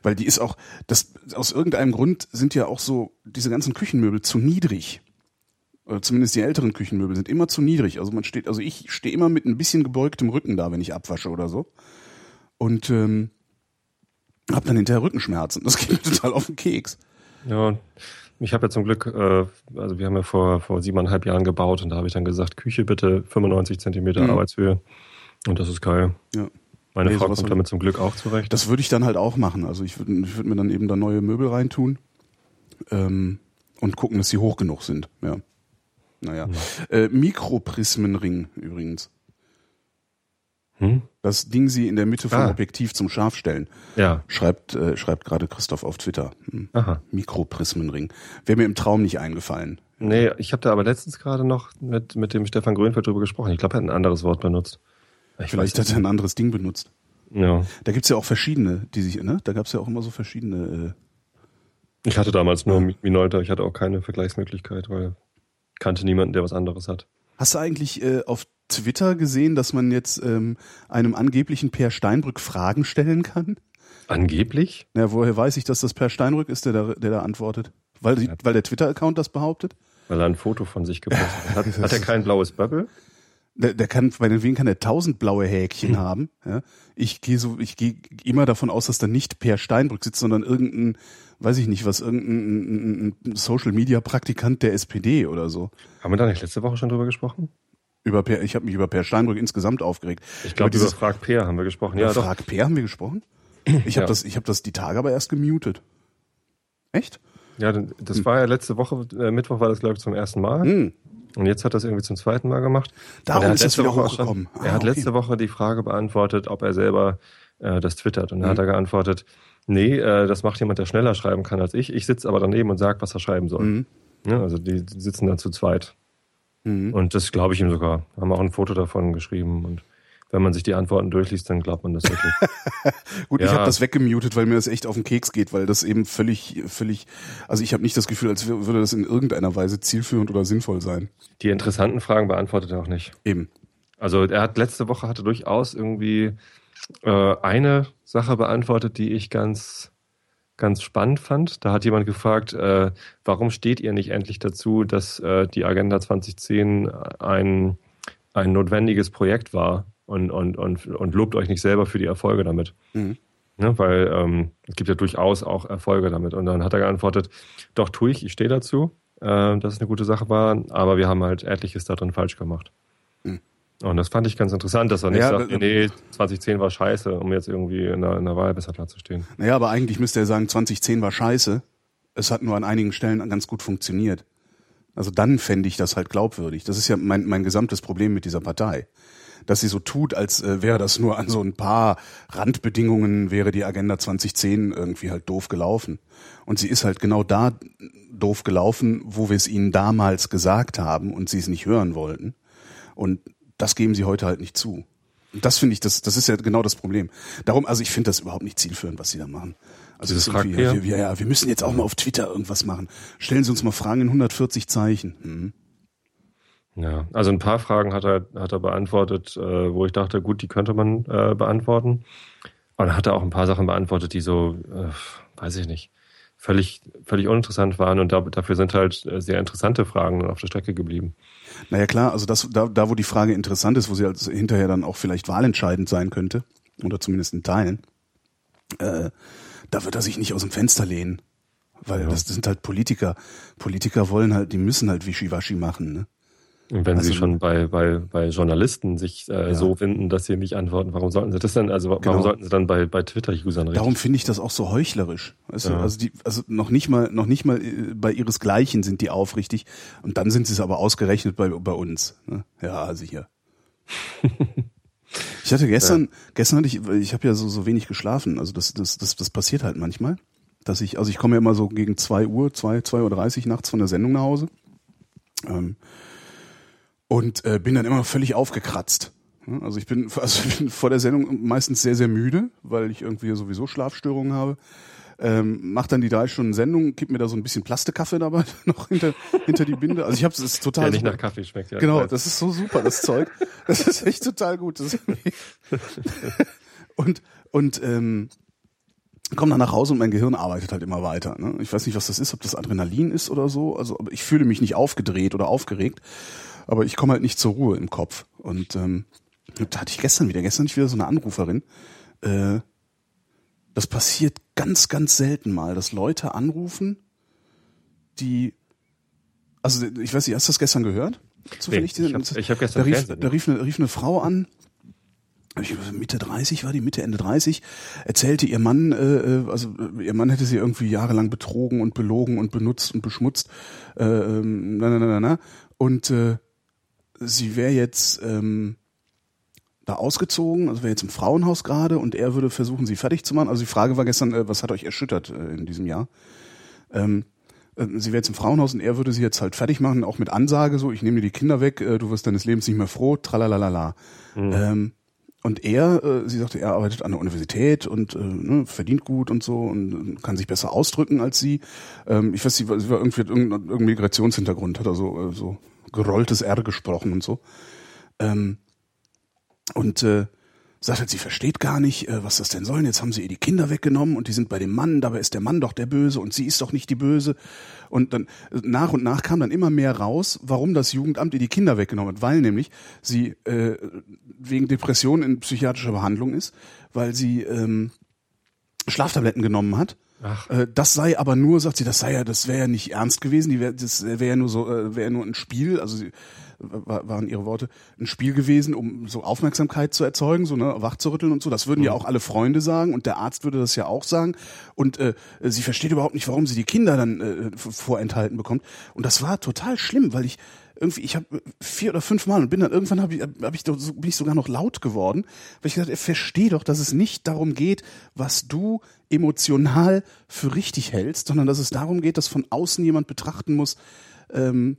Weil die ist auch das aus irgendeinem Grund sind ja auch so diese ganzen Küchenmöbel zu niedrig. Oder zumindest die älteren Küchenmöbel sind immer zu niedrig. Also man steht, also ich stehe immer mit ein bisschen gebeugtem Rücken da, wenn ich abwasche oder so. Und ähm, hab dann hinterher Rückenschmerzen. Das geht mir total auf den Keks. Ja, ich habe ja zum Glück, äh, also wir haben ja vor, vor siebeneinhalb Jahren gebaut und da habe ich dann gesagt, Küche bitte 95 Zentimeter Mhm. Arbeitshöhe. Und das ist geil. Ja. Meine Nee, Frau kommt damit zum Glück auch zurecht. Das würde ich dann halt auch machen. Also ich würde ich würd mir dann eben da neue Möbel reintun ähm, und gucken, dass sie hoch genug sind. Ja. Naja. Äh, Mikroprismenring übrigens. Hm? Das Ding sie in der Mitte vom Ah. Objektiv zum Scharfstellen. Ja. Schreibt, äh, schreibt gerade Christoph auf Twitter. Hm. Aha. Mikroprismenring. Wäre mir im Traum nicht eingefallen. Nee, ich habe da aber letztens gerade noch mit, mit dem Stefan Grönfeld drüber gesprochen. Ich glaube, er hat ein anderes Wort benutzt. Ich Vielleicht hat er ein anderes Ding benutzt. Ja. Da gibt's ja auch verschiedene, die sich, ne? Da gab's ja auch immer so verschiedene. Ich hatte damals nur Mi- Minolta. Ich hatte auch keine Vergleichsmöglichkeit, weil ich kannte niemanden, der was anderes hat. Äh. Hast du eigentlich äh, auf Twitter gesehen, dass man jetzt ähm, einem angeblichen Per Steinbrück Fragen stellen kann? Angeblich? Na, woher weiß ich, dass das Per Steinbrück ist, der da, der da antwortet? Weil, die, weil der Twitter-Account das behauptet? Weil er ein Foto von sich gepostet. Hat, hat er kein blaues Bubble? Der, der kann, bei den Wien kann er tausend blaue Häkchen haben. Ja? Ich gehe so, ich gehe immer davon aus, dass da nicht Per Steinbrück sitzt, sondern irgendein, weiß ich nicht was, irgendein ein Social Media Praktikant der SPD oder so. Haben wir da nicht letzte Woche schon drüber gesprochen? Über per, ich habe mich über Per Steinbrück insgesamt aufgeregt. Ich glaube, Über über Frag Peer haben wir gesprochen. ja, doch. Frag Per haben wir gesprochen. Ich habe Ja. das, ich habe das die Tage aber erst gemutet. Echt? Ja, das war ja letzte Woche, äh, Mittwoch war das, glaube ich, zum ersten Mal. Hm. Und jetzt hat er es irgendwie zum zweiten Mal gemacht. Darum er hat ist letzte wieder Woche hochgekommen. Schon, Ah, er hat okay. letzte Woche die Frage beantwortet, ob er selber äh, das twittert. Und da hat Mhm. er geantwortet, nee, äh, das macht jemand, der schneller schreiben kann als ich. Ich sitze aber daneben und sage, was er schreiben soll. Mhm. Ja, also die sitzen dann zu zweit. Mhm. Und das glaube ich ihm sogar. Haben auch ein Foto davon geschrieben. Und wenn man sich die Antworten durchliest, dann glaubt man das wirklich. Gut, ich Ja. habe das weggemutet, weil mir das echt auf den Keks geht, weil das eben völlig, völlig, also ich habe nicht das Gefühl, als wür- würde das in irgendeiner Weise zielführend oder sinnvoll sein. die interessanten Fragen beantwortet er auch nicht. Eben. Also er hat letzte Woche hatte durchaus irgendwie äh, eine Sache beantwortet, die ich ganz ganz spannend fand. Da hat jemand gefragt, äh, warum steht ihr nicht endlich dazu, dass äh, die Agenda 2010 ein ein notwendiges Projekt war und und und und lobt euch nicht selber für die Erfolge damit. Mhm. Ne, weil ähm, es gibt ja durchaus auch Erfolge damit. Und dann hat er geantwortet, doch tue ich, ich stehe dazu, äh, dass es eine gute Sache war, aber wir haben halt etliches darin falsch gemacht. Hm. Und das fand ich ganz interessant, dass er nicht Ja, sagt, nee, 2010 war scheiße, um jetzt irgendwie in der, in der Wahl besser dazustehen. Naja, aber eigentlich müsste er sagen, 2010 war scheiße. Es hat nur an einigen Stellen ganz gut funktioniert. Also dann fände ich das halt glaubwürdig. Das ist ja mein, mein gesamtes Problem mit dieser Partei. Dass sie so tut, als äh, wäre das nur an so ein paar Randbedingungen, wäre die Agenda 2010 irgendwie halt doof gelaufen. Und sie ist halt genau da doof gelaufen, wo wir es ihnen damals gesagt haben und sie es nicht hören wollten. Und das geben sie heute halt nicht zu. Und das finde ich, das, das ist ja genau das Problem. Darum, also ich finde das überhaupt nicht zielführend, was sie da machen. Also das irgendwie, wir, wir, ja, wir müssen jetzt auch mal auf Twitter irgendwas machen. Stellen Sie uns mal Fragen in 140 Zeichen. Hm. Ja, also ein paar Fragen hat er, hat er beantwortet, äh, wo ich dachte, gut, die könnte man äh, beantworten. Aber dann hat er auch ein paar Sachen beantwortet, die so, äh, weiß ich nicht, völlig, völlig uninteressant waren. Und da, dafür sind halt äh, sehr interessante Fragen auf der Strecke geblieben. Naja klar, also das, da, da wo die Frage interessant ist, wo sie also hinterher dann auch vielleicht wahlentscheidend sein könnte, oder zumindest in Teilen, äh, da wird er sich nicht aus dem Fenster lehnen. Weil Ja. das, das sind halt Politiker. Politiker wollen halt, die müssen halt Wischiwaschi machen, ne? Und wenn Also- sie schon bei, bei, bei Journalisten sich äh, Ja. so finden, dass sie nicht antworten, warum sollten sie das denn? Also wa- Genau. warum sollten sie dann bei, bei Twitter-Usern reden? Darum finde ich das auch so heuchlerisch. Du? Ja. Also die, also noch nicht mal, noch nicht mal äh, bei ihresgleichen sind die aufrichtig und dann sind sie es aber ausgerechnet bei, bei uns. Ne? Ja, also hier. ich hatte gestern, gestern hatte ich, ich habe ja so, so wenig geschlafen. Also das, das, das, das passiert halt manchmal. Dass ich, also ich komme ja immer so gegen zwei Uhr, zwei, zwei Uhr dreißig nachts von der Sendung nach Hause. Ähm, und äh, bin dann immer noch völlig aufgekratzt. Ja, Also ich bin, also ich bin vor der Sendung meistens sehr, sehr müde, weil ich irgendwie sowieso Schlafstörungen habe. Ähm, mach dann die drei Stunden Sendung, gib mir da so ein bisschen Plastikkaffee dabei noch hinter, hinter die Binde. Also ich habe es ist total der nicht super. nach Kaffee schmeckt. Ja, Genau, das ist so super, das Zeug. Das ist echt total gut. Und und ähm, komme dann nach Hause und mein Gehirn arbeitet halt immer weiter. Ne? Ich weiß nicht, was das ist, ob das Adrenalin ist oder so. Also aber ich fühle mich nicht aufgedreht oder aufgeregt, aber ich komme halt nicht zur Ruhe im Kopf. Und ähm, da hatte ich gestern wieder, gestern ich wieder so eine Anruferin. Äh, das passiert ganz, ganz selten mal, dass Leute anrufen, die also ich weiß nicht, hast du das gestern gehört? Zufällig? Nee, ich hab- ich hab gestern da rief, da rief, eine, rief eine Frau an, Mitte 30 war die, Mitte, Ende 30, erzählte ihr Mann, äh, äh, also äh, ihr Mann hätte sie irgendwie jahrelang betrogen und belogen und benutzt und beschmutzt. Äh, ähm, na, na, na, na, na. Und äh, sie wäre jetzt, ähm, da ausgezogen, also wäre jetzt im Frauenhaus gerade und er würde versuchen, sie fertig zu machen. Also die Frage war gestern, äh, was hat euch erschüttert äh, in diesem Jahr? Ähm, äh, sie wäre jetzt im Frauenhaus und er würde sie jetzt halt fertig machen, auch mit Ansage so, ich nehme dir die Kinder weg, äh, du wirst deines Lebens nicht mehr froh, tralalala. Mhm. Ähm, und er, äh, sie sagte, er arbeitet an der Universität und ne, verdient gut und so und kann sich besser ausdrücken als sie. Ähm, ich weiß, sie war, sie war irgendwie irgendein, irgendein Migrationshintergrund, hat er so, so gerolltes R gesprochen und so. Ähm, und äh, sagt halt, sie versteht gar nicht, äh, was das denn soll. Jetzt haben sie ihr die Kinder weggenommen und die sind bei dem Mann, dabei ist der Mann doch der Böse und sie ist doch nicht die Böse. Und dann nach und nach kam dann immer mehr raus, warum das Jugendamt ihr die Kinder weggenommen hat, weil nämlich sie äh, wegen Depression in psychiatrischer Behandlung ist, weil sie ähm, Schlaftabletten genommen hat. Äh, das sei aber nur, sagt sie, das sei ja, das wäre ja nicht ernst gewesen, die wär, das wäre ja nur so, äh, wäre nur ein Spiel. Also sie, waren ihre Worte, ein Spiel gewesen, um so Aufmerksamkeit zu erzeugen, so ne, wachzurütteln und so. Das würden mhm. ja auch alle Freunde sagen und der Arzt würde das ja auch sagen. Und äh, sie versteht überhaupt nicht, warum sie die Kinder dann äh, vorenthalten bekommt. Und das war total schlimm, weil ich irgendwie, ich habe vier oder fünf Mal und bin dann irgendwann habe ich, hab ich bin ich sogar noch laut geworden, weil ich gesagt, verstehe doch, dass es nicht darum geht, was du emotional für richtig hältst, sondern dass es darum geht, dass von außen jemand betrachten muss, ähm,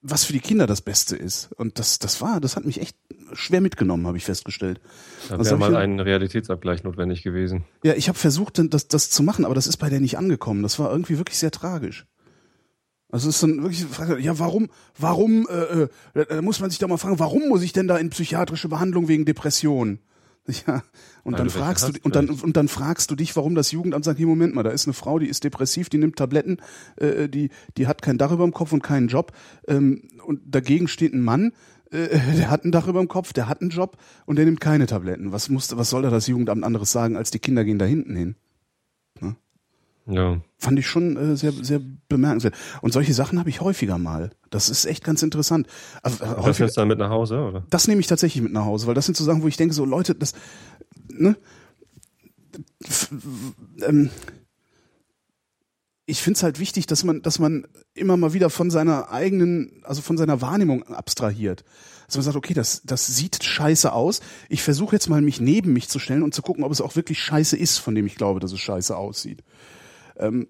was für die Kinder das Beste ist. Und das, das war, das hat mich echt schwer mitgenommen, habe ich festgestellt. Da wäre mal ein Realitätsabgleich notwendig gewesen. Ja, ich habe versucht, das, das zu machen, aber das ist bei der nicht angekommen. Das war irgendwie wirklich sehr tragisch. Also es ist dann wirklich, ja, warum, warum, äh, äh, da muss man sich doch mal fragen, warum muss ich denn da in psychiatrische Behandlung wegen Depression? Ja, und dann fragst du und dann und dann fragst du dich, warum das Jugendamt sagt, hier Moment mal, da ist eine Frau, die ist depressiv, die nimmt Tabletten, äh, die die hat kein Dach über dem Kopf und keinen Job ähm, und dagegen steht ein Mann, äh, der hat ein Dach über dem Kopf, der hat einen Job und der nimmt keine Tabletten. Was muss was soll da das Jugendamt anderes sagen, als die Kinder gehen da hinten hin? Ja. Fand ich schon äh, sehr, sehr bemerkenswert. Und solche Sachen habe ich häufiger mal. Das ist echt ganz interessant. Also, äh, das nimmst du dann mit nach Hause, oder? Das nehme ich tatsächlich mit nach Hause, weil das sind so Sachen, wo ich denke, so Leute, das, ne? Ähm, ich finde es halt wichtig, dass man, dass man immer mal wieder von seiner eigenen, also von seiner Wahrnehmung abstrahiert. Dass man sagt, okay, das, das sieht scheiße aus. Ich versuche jetzt mal, mich neben mich zu stellen und zu gucken, ob es auch wirklich scheiße ist, von dem ich glaube, dass es scheiße aussieht. Ähm,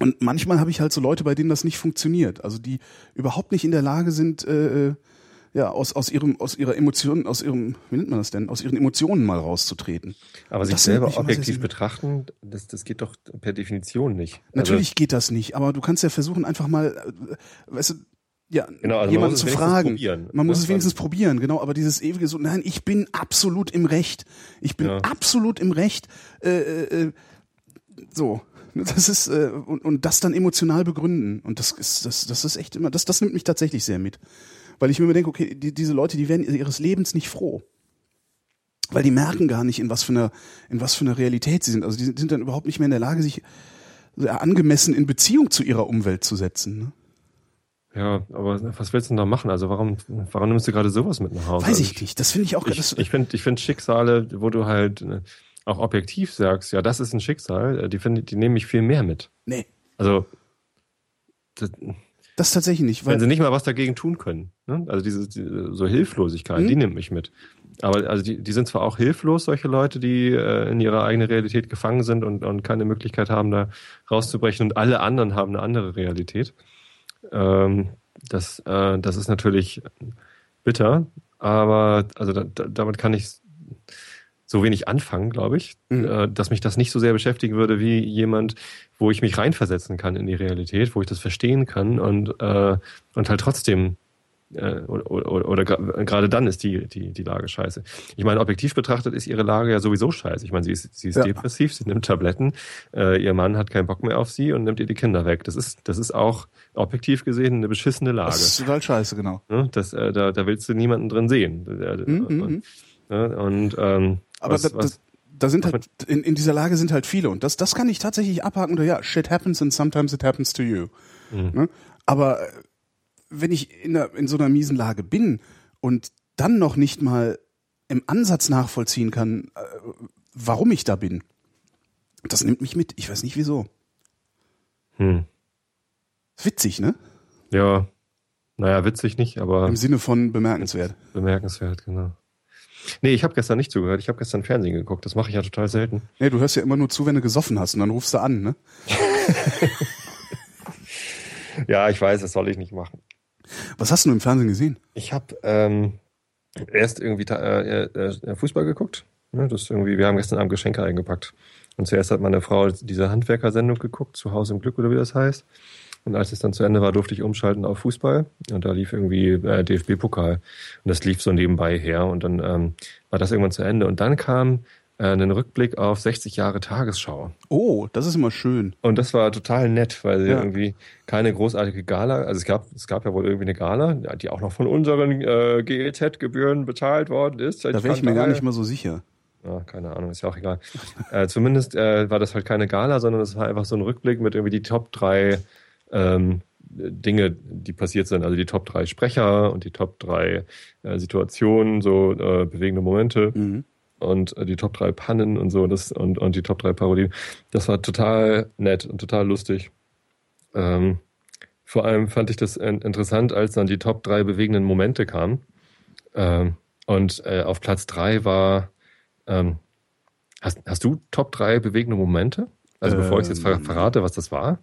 und manchmal habe ich halt so Leute, bei denen das nicht funktioniert. Also die überhaupt nicht in der Lage sind, äh, äh, ja, aus, aus ihrem, aus ihrer Emotion, aus ihrem, wie nennt man das denn, aus ihren Emotionen mal rauszutreten. Aber sich selber objektiv betrachten, das, das geht doch per Definition nicht. Also Natürlich also, geht das nicht, aber du kannst ja versuchen, einfach mal, äh, weißt du, ja, genau, also jemanden zu fragen. Man muss es wenigstens probieren, genau. Aber dieses ewige so, nein, ich bin absolut im Recht. Ich bin ja. absolut im Recht. Äh, äh, äh so. Das ist äh, und, und das dann emotional begründen und das ist das das ist echt immer das das nimmt mich tatsächlich sehr mit, weil ich mir immer denke, okay, die, diese Leute, die werden ihres Lebens nicht froh, weil die merken gar nicht in was für einer in was für einer Realität sie sind. Also die sind dann überhaupt nicht mehr in der Lage, sich angemessen in Beziehung zu ihrer Umwelt zu setzen. Ne? Ja, aber was willst du denn da machen? Also warum, warum nimmst du gerade sowas mit nach Hause? Weiß ich nicht. Das finde ich auch. Ich, ich finde, ich finde Schicksale, wo du halt ne, auch objektiv sagst, ja, das ist ein Schicksal, äh, die, finde, die nehme ich viel mehr mit. Nee. Also das, das tatsächlich nicht. Weil wenn sie nicht mal was dagegen tun können. Ne? Also diese, diese so Hilflosigkeit, mhm. die nimmt mich mit. Aber also die, die sind zwar auch hilflos, solche Leute, die äh, in ihrer eigenen Realität gefangen sind und, und keine Möglichkeit haben, da rauszubrechen und alle anderen haben eine andere Realität. Ähm, das, äh, das ist natürlich bitter, aber also da, damit kann ich so wenig anfangen, glaube ich, mhm. äh, dass mich das nicht so sehr beschäftigen würde wie jemand, wo ich mich reinversetzen kann in die Realität, wo ich das verstehen kann und, äh, und halt trotzdem äh, oder, oder, oder gerade dann ist die, die, die Lage scheiße. Ich meine, objektiv betrachtet ist ihre Lage ja sowieso scheiße. Ich meine, sie ist, sie ist ja. depressiv, sie nimmt Tabletten, äh, ihr Mann hat keinen Bock mehr auf sie und nimmt ihr die Kinder weg. Das ist, das ist auch objektiv gesehen eine beschissene Lage. Das ist total scheiße, genau. Das, äh, da, da willst du niemanden drin sehen. Mhm, mhm, mhm. und ähm, aber was, da, was, da sind halt, in, in dieser Lage sind halt viele und das, das kann ich tatsächlich abhaken oder ja, shit happens and sometimes it happens to you. Mhm. Ne? Aber äh, wenn ich in, der, in so einer miesen Lage bin und dann noch nicht mal im Ansatz nachvollziehen kann, äh, warum ich da bin, das nimmt mich mit. Ich weiß nicht wieso. Hm. Witzig, ne? Ja. Naja, witzig nicht, aber. Im Sinne von bemerkenswert. Bemerkenswert, genau. Nee, ich habe gestern nicht zugehört. Ich habe gestern Fernsehen geguckt. Das mache ich ja total selten. Nee, du hörst ja immer nur zu, wenn du gesoffen hast und dann rufst du an, ne? Ja, ich weiß, das soll ich nicht machen. Was hast du im Fernsehen gesehen? Ich habe ähm, erst irgendwie ta- äh, äh, Fußball geguckt. Ne, das ist irgendwie, wir haben gestern Abend Geschenke eingepackt. Und zuerst hat meine Frau diese Handwerkersendung geguckt, zu Hause im Glück oder wie das heißt. Und als es dann zu Ende war, durfte ich umschalten auf Fußball. Und da lief irgendwie äh, DFB-Pokal. Und das lief so nebenbei her. Und dann ähm, war das irgendwann zu Ende. Und dann kam äh, ein Rückblick auf 60 Jahre Tagesschau. Oh, das ist immer schön. Und das war total nett, weil sie Ja. irgendwie keine großartige Gala, also es gab, es gab ja wohl irgendwie eine Gala, die auch noch von unseren äh, GEZ-Gebühren bezahlt worden ist. Da wäre ich mir gar nicht mal so sicher. Ja, keine Ahnung, ist ja auch egal. äh, zumindest äh, war das halt keine Gala, sondern es war einfach so ein Rückblick mit irgendwie die Top drei ähm, Dinge, die passiert sind. Also die Top drei Sprecher und die Top drei äh, Situationen, so äh, bewegende Momente Mhm. und äh, die Top 3 Pannen und so das, und, und die Top 3 Parodien. Das war total nett und total lustig. Ähm, vor allem fand ich das in- interessant, als dann die Top 3 bewegenden Momente kamen. Ähm, und äh, auf Platz 3 war, ähm, hast, hast du Top 3 bewegende Momente? Also bevor ich jetzt Ähm, verrate, was das war.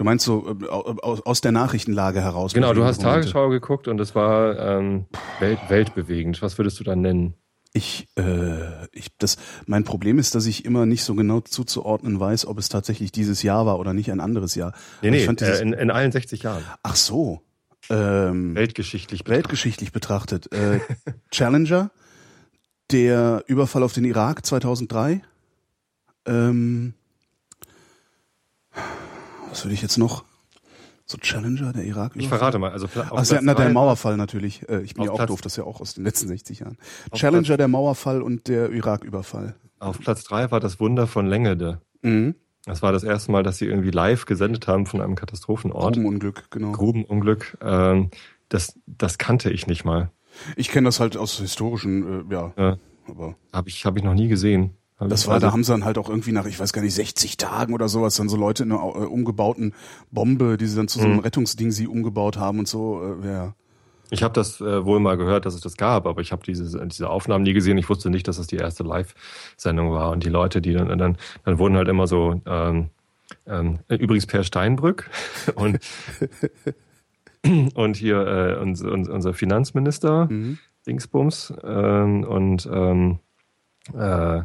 Du meinst so äh, aus, aus der Nachrichtenlage heraus? Genau, du hast Momente. Tagesschau geguckt und es war ähm, Welt, weltbewegend. Was würdest du da nennen? Ich, äh, ich, das, mein Problem ist, dass ich immer nicht so genau zuzuordnen weiß, ob es tatsächlich dieses Jahr war oder nicht ein anderes Jahr. Nee, nee, dieses, äh, in, in allen 60 Jahren. ach so, ähm, Weltgeschichtlich weltgeschichtlich betrachtet. Äh, Challenger, der Überfall auf den Irak 2003. Ähm, was würde ich jetzt noch? So Challenger, der Irak. Ich verrate mal. Also Ach, ja, Platz na, der Mauerfall natürlich. Äh, ich bin ja auch Platz- doof, das ist ja auch aus den letzten 60 Jahren. Challenger, der Mauerfall und der Irak-Überfall. Auf Platz drei war das Wunder von Längede. Mhm. Das war das erste Mal, dass sie irgendwie live gesendet haben von einem Katastrophenort. Grubenunglück, genau. Grubenunglück. Ähm, das, das kannte ich nicht mal. Ich kenne das halt aus historischen, äh, ja, Ja. aber Habe ich, hab ich noch nie gesehen. Das war, also, da haben sie dann halt auch irgendwie nach, ich weiß gar nicht, 60 Tagen oder sowas, dann so Leute in einer äh, umgebauten Bombe, die sie dann zu so einem Mhm. Rettungsding sie umgebaut haben und so, äh, ja. Ich habe das äh, wohl mal gehört, dass es das gab, aber ich habe diese, diese Aufnahmen nie gesehen. Ich wusste nicht, dass das die erste Live-Sendung war. Und die Leute, die dann, dann, dann wurden halt immer so, ähm, ähm, übrigens Per Steinbrück und, und hier äh, uns, uns, unser Finanzminister, Mhm. Dingsbums, ähm, und ähm, äh,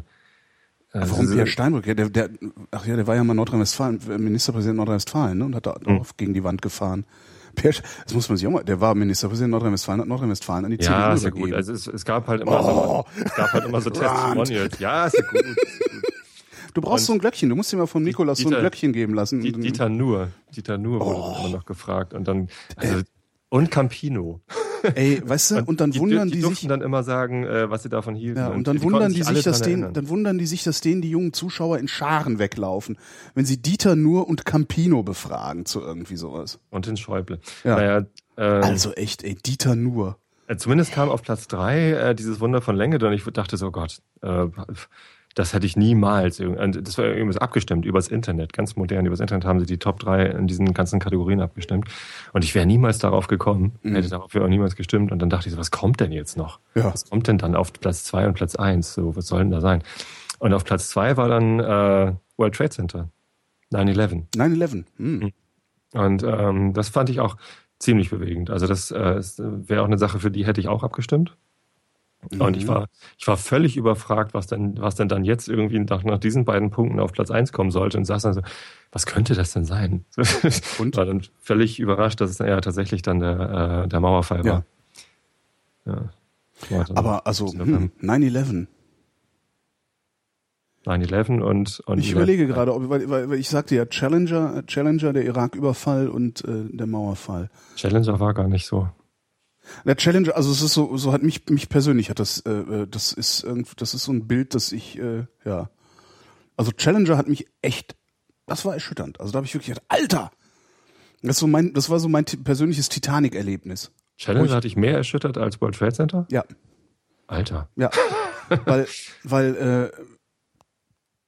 äh, Warum Pierre Steinbrück? Ja, der, der, ach ja, der war ja mal Nordrhein-Westfalen, äh, Ministerpräsident Nordrhein-Westfalen, ne, und hat da Mhm. auch gegen die Wand gefahren. Sch- das muss man sich auch mal, der war Ministerpräsident Nordrhein-Westfalen, hat Nordrhein-Westfalen an die Ja, CDU ist ja gut. Also es, es gab halt immer Oh. so, es gab halt immer so. Testimonials. Ja, ist ja gut. Ja du brauchst und- so ein Glöckchen, du musst dir mal von Nikolas so ein Dieter- Glöckchen geben lassen. Dieter Nur, Dieter Nur wurde Oh. immer noch gefragt und dann also, und Campino. Ey, weißt du, und dann die, wundern die, die, sich, dann immer sagen, äh, was sie davon hielten. ja, und dann die wundern die sich, dass denen, dann wundern die sich, dass denen die jungen Zuschauer in Scharen weglaufen, wenn sie Dieter Nur und Campino befragen zu irgendwie sowas. und den Schäuble. Ja. Naja, ähm, Also echt, ey, Dieter Nur. äh, zumindest kam auf Platz drei äh, dieses Wunder von Länge und ich dachte so, Gott, äh, das hätte ich niemals. und Das war irgendwas abgestimmt übers Internet, ganz modern. Übers Internet haben sie die Top drei in diesen ganzen Kategorien abgestimmt. Und ich wäre niemals darauf gekommen, Mhm. hätte darauf auch niemals gestimmt. Und dann dachte ich so, was kommt denn jetzt noch? Ja. Was kommt denn dann auf Platz zwei und Platz eins? So, was soll denn da sein? Und auf Platz zwei war dann äh, World Trade Center. 9-11. 9-11. Hm. Und ähm, das fand ich auch ziemlich bewegend. Also das äh, wäre auch eine Sache, für die hätte ich auch abgestimmt. Und ich war, ich war völlig überfragt, was denn, was denn dann jetzt irgendwie nach, nach diesen beiden Punkten auf Platz eins kommen sollte und saß dann so, was könnte das denn sein? Und? War dann völlig überrascht, dass es ja tatsächlich dann der, äh, der Mauerfall war. Ja. War Aber also, hm, 9-11. 9-11 und, und Ich überlege gerade, ob, weil, weil, weil ich sagte ja Challenger, Challenger, der Irak-Überfall und äh, der Mauerfall. Challenger war gar nicht so. Der Challenger, also es ist so, so hat mich mich persönlich hat das, äh, äh, das ist irgendwie, das ist so ein Bild, das ich, äh, ja, also Challenger hat mich echt, das war erschütternd. Also da habe ich wirklich gedacht, Alter, das so mein, das war so mein persönliches Titanic-Erlebnis. Challenger ich- hatte ich mehr erschüttert als World Trade Center? Ja, Alter. ja, weil, weil äh,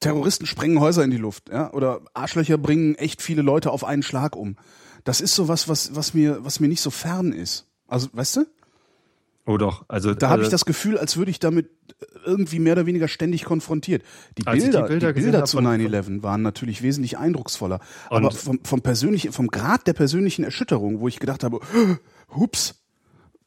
Terroristen sprengen Häuser in die Luft, ja, oder Arschlöcher bringen echt viele Leute auf einen Schlag um. Das ist so was, was, was mir, was mir nicht so fern ist. Also, weißt du? Oh doch, also Da habe äh, ich das Gefühl, als würde ich damit irgendwie mehr oder weniger ständig konfrontiert. Die ich die Bilder, die Bilder Bilder, zu hab von- 9-11 waren natürlich wesentlich eindrucksvoller. Aber vom, vom persönlichen, vom Grad der persönlichen Erschütterung, wo ich gedacht habe, hups,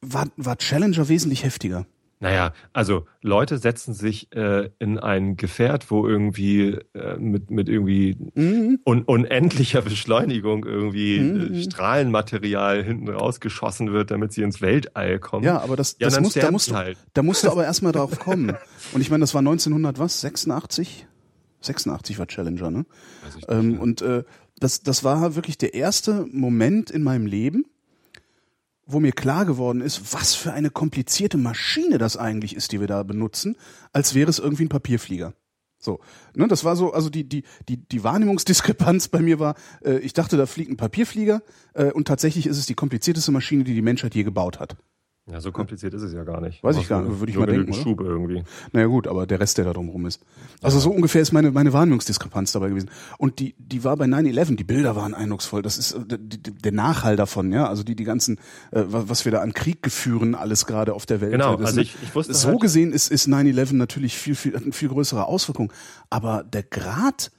war, war Challenger wesentlich heftiger. Naja, also Leute setzen sich äh, in ein Gefährt, wo irgendwie äh, mit, mit irgendwie Mhm. un unendlicher Beschleunigung irgendwie äh, Strahlenmaterial hinten rausgeschossen wird, damit sie ins Weltall kommen. Ja, aber das, Ja, das muss, da musst du, halt. da musst du aber erstmal drauf kommen. Und ich meine, das war 1900 was? 86? 86 war Challenger, ne? Ähm, und äh, das, das war wirklich der erste Moment in meinem Leben, wo mir klar geworden ist, was für eine komplizierte Maschine das eigentlich ist, die wir da benutzen, als wäre es irgendwie ein Papierflieger. So, ne, das war so, also die die die die Wahrnehmungsdiskrepanz bei mir war, äh, ich dachte, da fliegt ein Papierflieger äh, und tatsächlich ist es die komplizierteste Maschine, die die Menschheit je gebaut hat. Ja, so kompliziert ist es ja gar nicht. Weiß ich gar nicht, würde ich mal denken, oder? Schub irgendwie. Naja gut, aber der Rest, der da drumherum ist. Also so ungefähr ist meine, meine Wahrnehmungsdiskrepanz dabei gewesen. Und die, die war bei 9-11, die Bilder waren eindrucksvoll. Das ist äh, die, die, der Nachhall davon, ja. Also die, die ganzen, äh, wa- was wir da an Krieg geführen, alles gerade auf der Welt. Genau, das, also ich- ich wusste So halt- gesehen ist, ist 9-11 natürlich viel, viel, hat eine viel größere Auswirkung. Aber der Grad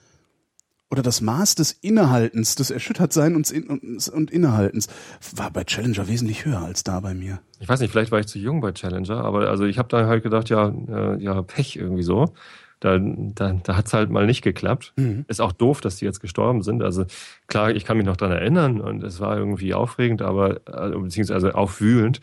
oder das Maß des Innehaltens, des Erschüttertseins und, und, und Innehaltens, war bei Challenger wesentlich höher als da bei mir. Ich weiß nicht, vielleicht war ich zu jung bei Challenger, aber also ich habe da halt gedacht, ja, äh, ja, Pech irgendwie so. Da, da, da hat's halt mal nicht geklappt. Mhm. Ist auch doof, dass die jetzt gestorben sind. Also klar, ich kann mich noch dran erinnern und es war irgendwie aufregend, aber äh, beziehungsweise aufwühlend,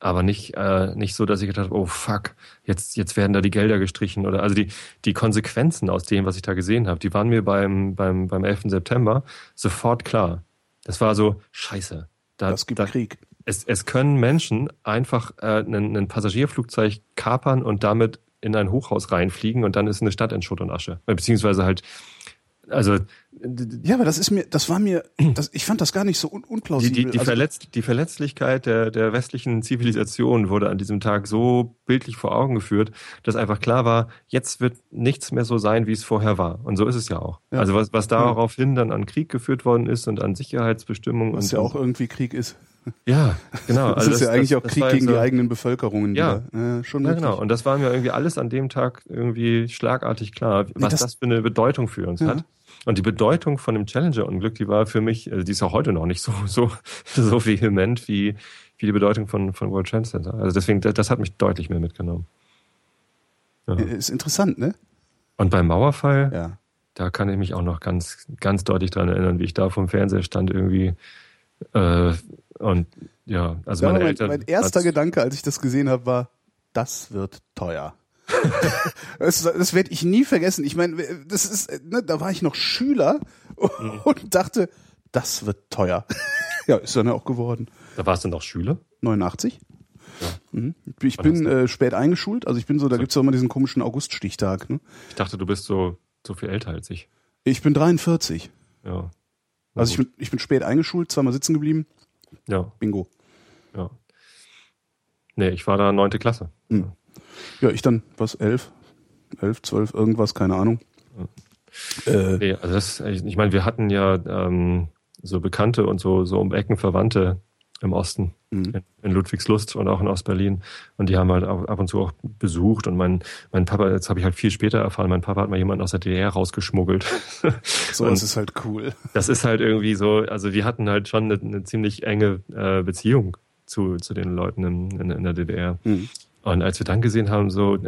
aber nicht äh, nicht so, dass ich gedacht habe, oh fuck, jetzt jetzt werden da die Gelder gestrichen oder also die die Konsequenzen aus dem, was ich da gesehen habe, die waren mir beim beim beim 11. September sofort klar. Das war so Scheiße. Da, Das gibt da, Krieg. es, es können Menschen einfach äh, ein, ein Passagierflugzeug kapern und damit in ein Hochhaus reinfliegen und dann ist eine Stadt in Schutt und Asche. Beziehungsweise halt, also Ja, aber das ist mir, das war mir, das, ich fand das gar nicht so un die, unplausibel. die, die, also, Verletz, die Verletzlichkeit der, der westlichen Zivilisation wurde an diesem Tag so bildlich vor Augen geführt, dass einfach klar war, jetzt wird nichts mehr so sein, wie es vorher war. Und so ist es ja auch. Ja. Also was, was daraufhin dann an Krieg geführt worden ist und an Sicherheitsbestimmungen. was und, ja auch irgendwie Krieg ist. Ja, genau. Das ist ja eigentlich auch das Krieg gegen so, die eigenen Bevölkerungen. Ja. ja schon Ja, genau. Und das war mir irgendwie alles an dem Tag irgendwie schlagartig klar, was das- das, für eine Bedeutung für uns Ja. hat. Und die Bedeutung von dem Challenger-Unglück, die war für mich, also die ist auch heute noch nicht so, so, so vehement wie, wie die Bedeutung von, von World Trade Center. Also deswegen, das, das hat mich deutlich mehr mitgenommen. Ja. Ist interessant, ne? Und beim Mauerfall, Ja. da kann ich mich auch noch ganz, ganz deutlich dran erinnern, wie ich da vom Fernseher stand irgendwie, äh, und ja, also Ja, meine mein, Eltern. mein erster Gedanke, als ich das gesehen habe, war, das wird teuer. das das werde ich nie vergessen. Ich meine, das ist, ne, da war ich noch Schüler Mhm. und dachte, das wird teuer. ja, ist dann ja auch geworden. Da warst du noch Schüler? 89. Mhm. Ich Wann bin äh, spät eingeschult, also ich bin so, da gibt's ja immer diesen komischen Auguststichtag. Ne? Ich dachte, du bist so, so viel älter als ich. Ich bin 43. Ja. Na Also ich bin, ich bin spät eingeschult, zweimal sitzen geblieben. ja, Bingo. ja. Nee, ich war da neunte Klasse. Mhm. Ja, ich dann, was, elf? Elf, zwölf, irgendwas, keine Ahnung. Äh, Nee, also das, ich meine, wir hatten ja ähm, so Bekannte und so, so um Ecken Verwandte im Osten, Mhm. in, in Ludwigslust und auch in Ostberlin. Und die haben halt ab, und zu auch besucht. Und mein, mein Papa, jetzt habe ich halt viel später erfahren, mein Papa hat mal jemanden aus der DDR rausgeschmuggelt. so und das ist halt cool. das ist halt irgendwie so, also wir hatten halt schon eine, eine ziemlich enge äh, Beziehung zu, zu den Leuten in, in, in der DDR. Mhm. Und als wir dann gesehen haben, so,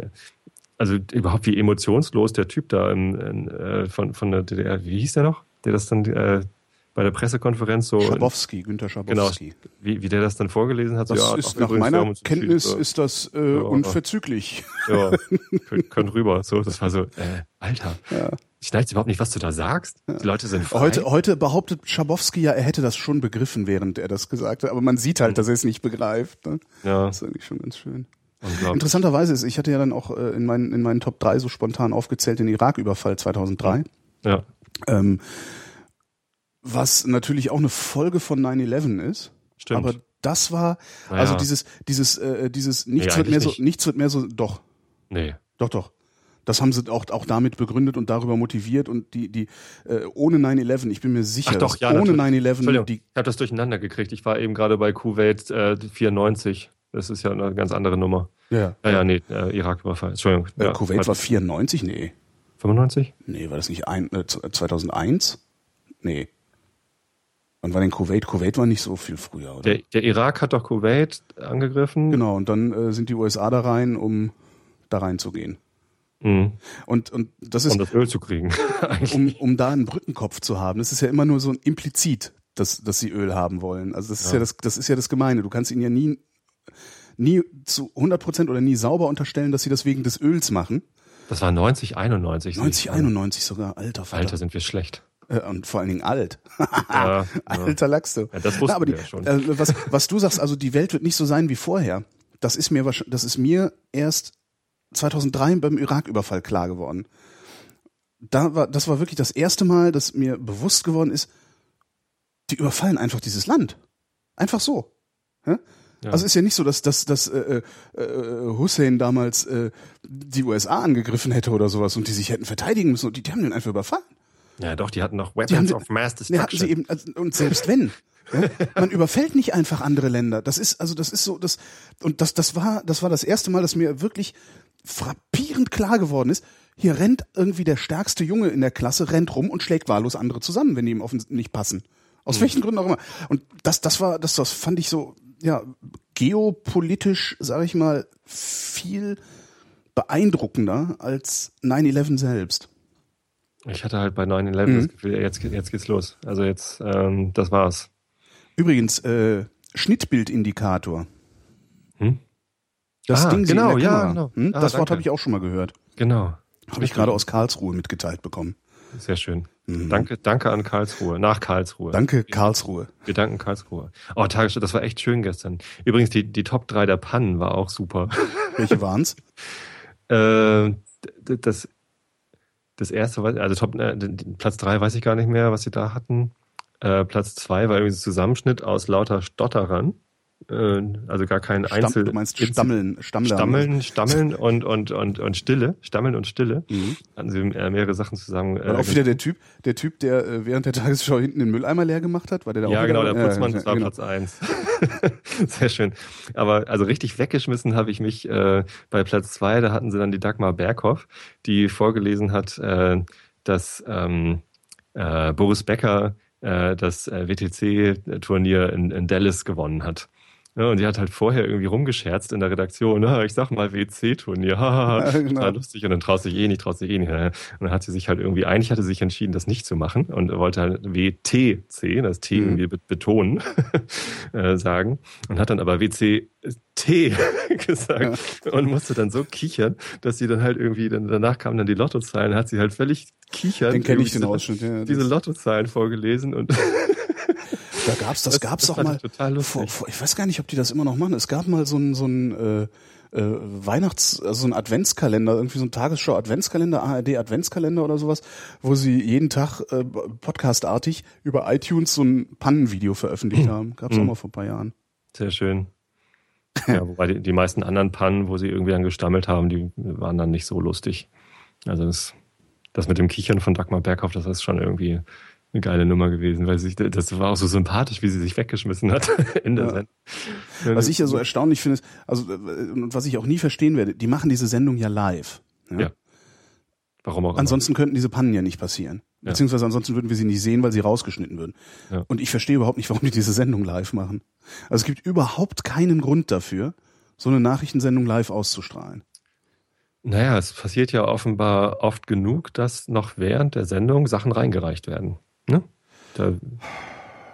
also überhaupt wie emotionslos der Typ da im, in, äh, von, von der DDR, wie hieß der noch? Der das dann äh, bei der Pressekonferenz so, Schabowski, Günther genau, Schabowski. wie, wie der das dann vorgelesen hat. So, Das ja, ist ach, nach meiner Kenntnis so, ist das äh, Ja. unverzüglich. ja, könnt, könnt rüber. So, das war so, äh, Alter, Ja. schneidet überhaupt nicht, was du da sagst? Die Leute sind frei. Heute, heute behauptet Schabowski ja, er hätte das schon begriffen, während er das gesagt hat. Aber man sieht halt, dass er es nicht begreift. Ne? ja, Das ist eigentlich schon ganz schön. Interessanterweise ist, ich hatte ja dann auch äh, in, meinen, in meinen Top 3 so spontan aufgezählt den Irak-Überfall 2003. Ja, Ähm, was natürlich auch eine Folge von 9-11 ist. stimmt. Aber das war, Naja. also dieses, dieses, äh, dieses, nichts Nee, wird mehr so, nicht. nichts wird mehr so, doch, nee. doch, doch. Das haben sie auch, auch damit begründet und darüber motiviert und die, die, äh, ohne 9-11, ich bin mir sicher, Ach doch, ja, ohne natürlich. 9-11 Entschuldigung, die, ich habe das durcheinander gekriegt. Ich war eben gerade bei Kuwait äh, 94. Das ist ja eine ganz andere Nummer. Ja. Ja, ja, nee, äh, Irak-Überfall. Entschuldigung. Äh, ja, Kuwait war 94? Nee. 95? Nee, war das nicht ein, äh, 2001? Nee. Wann war denn Kuwait? Kuwait war nicht so viel früher, oder? Der, der Irak hat doch Kuwait angegriffen. genau, und dann äh, sind die USA da rein, um da reinzugehen. Mhm. Und, und das ist, Um das Öl zu kriegen. Um, um da einen Brückenkopf zu haben. Das ist ja immer nur so ein implizit, dass, dass sie Öl haben wollen. Also das ist ja, Ja. das, das ist ja das Gemeine. Du kannst ihnen ja nie, nie zu 100 Prozent oder nie sauber unterstellen, dass sie das wegen des Öls machen. Das war 90, 91. 90, 91 sogar, alter Vater. Alter, sind wir schlecht. Äh, und vor allen Dingen alt. Ja, ja. Alter lachst du. Ja, das wussten Na, aber die, ja schon. Äh, was, was du sagst, also die Welt wird nicht so sein wie vorher. Das ist mir, das ist mir erst 2003 beim Irak-Überfall klar geworden. Da war, das war wirklich das erste Mal, dass mir bewusst geworden ist, die überfallen einfach dieses Land. Einfach so. Ja? Ja. Also ist ja nicht so, dass, dass, dass äh, äh, Hussein damals äh, die USA angegriffen hätte oder sowas und die sich hätten verteidigen müssen und die, die haben den einfach überfallen. Ja, doch, die hatten noch Weapons sie- of Mass Nee, hatten sie Destruction. eben, also, und selbst wenn. Ja, man überfällt nicht einfach andere Länder. Das ist, also das ist so, das, und das, das war, das war das erste Mal, dass mir wirklich frappierend klar geworden ist, hier rennt irgendwie der stärkste Junge in der Klasse, rennt rum und schlägt wahllos andere zusammen, wenn die ihm offensichtlich nicht passen. Aus welchen Gründen auch immer. Und das, das war, das, das fand ich so, ja, geopolitisch, sage ich mal, viel beeindruckender als 9-11 selbst. Ich hatte halt bei 9-11 Mhm. das Gefühl, jetzt, jetzt geht's los. Also jetzt, ähm, das war's. Übrigens, äh, Schnittbildindikator. Hm? Das Ah, Ding genau, ja, genau. Hm? Ah, Das Wort habe ich auch schon mal gehört. Genau. Habe ich gerade aus Karlsruhe mitgeteilt bekommen. Sehr schön. Mhm. Danke, danke an Karlsruhe, nach Karlsruhe. Danke, Karlsruhe. Wir danken Karlsruhe. Oh, Tagesschau, das war echt schön gestern. Übrigens, die, die Top 3 der Pannen war auch super. Welche waren's? äh, das, das erste, also Top, äh, Platz 3 weiß ich gar nicht mehr, was sie da hatten. Äh, Platz 2 war irgendwie ein Zusammenschnitt aus lauter Stotterern. Äh, also gar kein Stamm, Einzel. du meinst Stammeln, Stammler. Stammeln, Stammeln und, und, und, und Stille. Stammeln und Stille. Mhm. Hatten sie äh, mehrere Sachen zusammen. War Äh, auch wieder der Typ, der Typ, der äh, während der Tagesschau hinten den Mülleimer leer gemacht hat, war der da ja, auch genau, der Putzmann ja, war genau. Platz eins. Sehr schön. Aber also richtig weggeschmissen habe ich mich äh, bei Platz zwei. Da hatten sie dann die Dagmar Berghoff, die vorgelesen hat, äh, dass ähm, äh, Boris Becker das WTC-Turnier in, in Dallas gewonnen hat. Ja, und die hat halt vorher irgendwie rumgescherzt in der Redaktion, na, ich sag mal WC-Turnier, hahaha, Ja, genau. lustig und dann traust dich eh nicht, traust dich eh nicht. Und dann hat sie sich halt irgendwie, eigentlich hatte sie sich entschieden, das nicht zu machen und wollte halt WTC, das T Mhm. irgendwie be- betonen, äh, sagen und hat dann aber WCT gesagt und musste dann so kichern, dass sie dann halt irgendwie, dann, danach kamen dann die Lottozahlen, hat sie halt völlig kichern. Den kenne ich den diese- Ausschnitt. Ja, Diese Lottozahlen vorgelesen und da gab's, das, gab's auch fand mal. Vor, vor, ich weiß gar nicht, ob die das immer noch machen. Es gab mal so ein, so ein äh, äh, Weihnachts-, also so ein Adventskalender, irgendwie so ein Tagesschau-Adventskalender, ARD-Adventskalender oder sowas, wo sie jeden Tag äh, podcastartig über iTunes so ein Pannenvideo veröffentlicht haben. Gab's auch Mhm. mal vor ein paar Jahren. Sehr schön. Ja, wobei die, die meisten anderen Pannen, wo sie irgendwie dann gestammelt haben, die waren dann nicht so lustig. Also das, das mit dem Kichern von Dagmar Berghoff, das ist schon irgendwie eine geile Nummer gewesen, weil sich, das war auch so sympathisch, wie sie sich weggeschmissen hat in der Ja. Sendung. Was ich ja so erstaunlich finde, ist, also äh, und was ich auch nie verstehen werde, die machen diese Sendung ja live. Ja. Warum auch immer. Ansonsten könnten diese Pannen ja nicht passieren. Ja. Beziehungsweise ansonsten würden wir sie nicht sehen, weil sie rausgeschnitten würden. Ja. Und ich verstehe überhaupt nicht, warum die diese Sendung live machen. Also es gibt überhaupt keinen Grund dafür, so eine Nachrichtensendung live auszustrahlen. Naja, es passiert ja offenbar oft genug, dass noch während der Sendung Sachen reingereicht werden. Ne? Da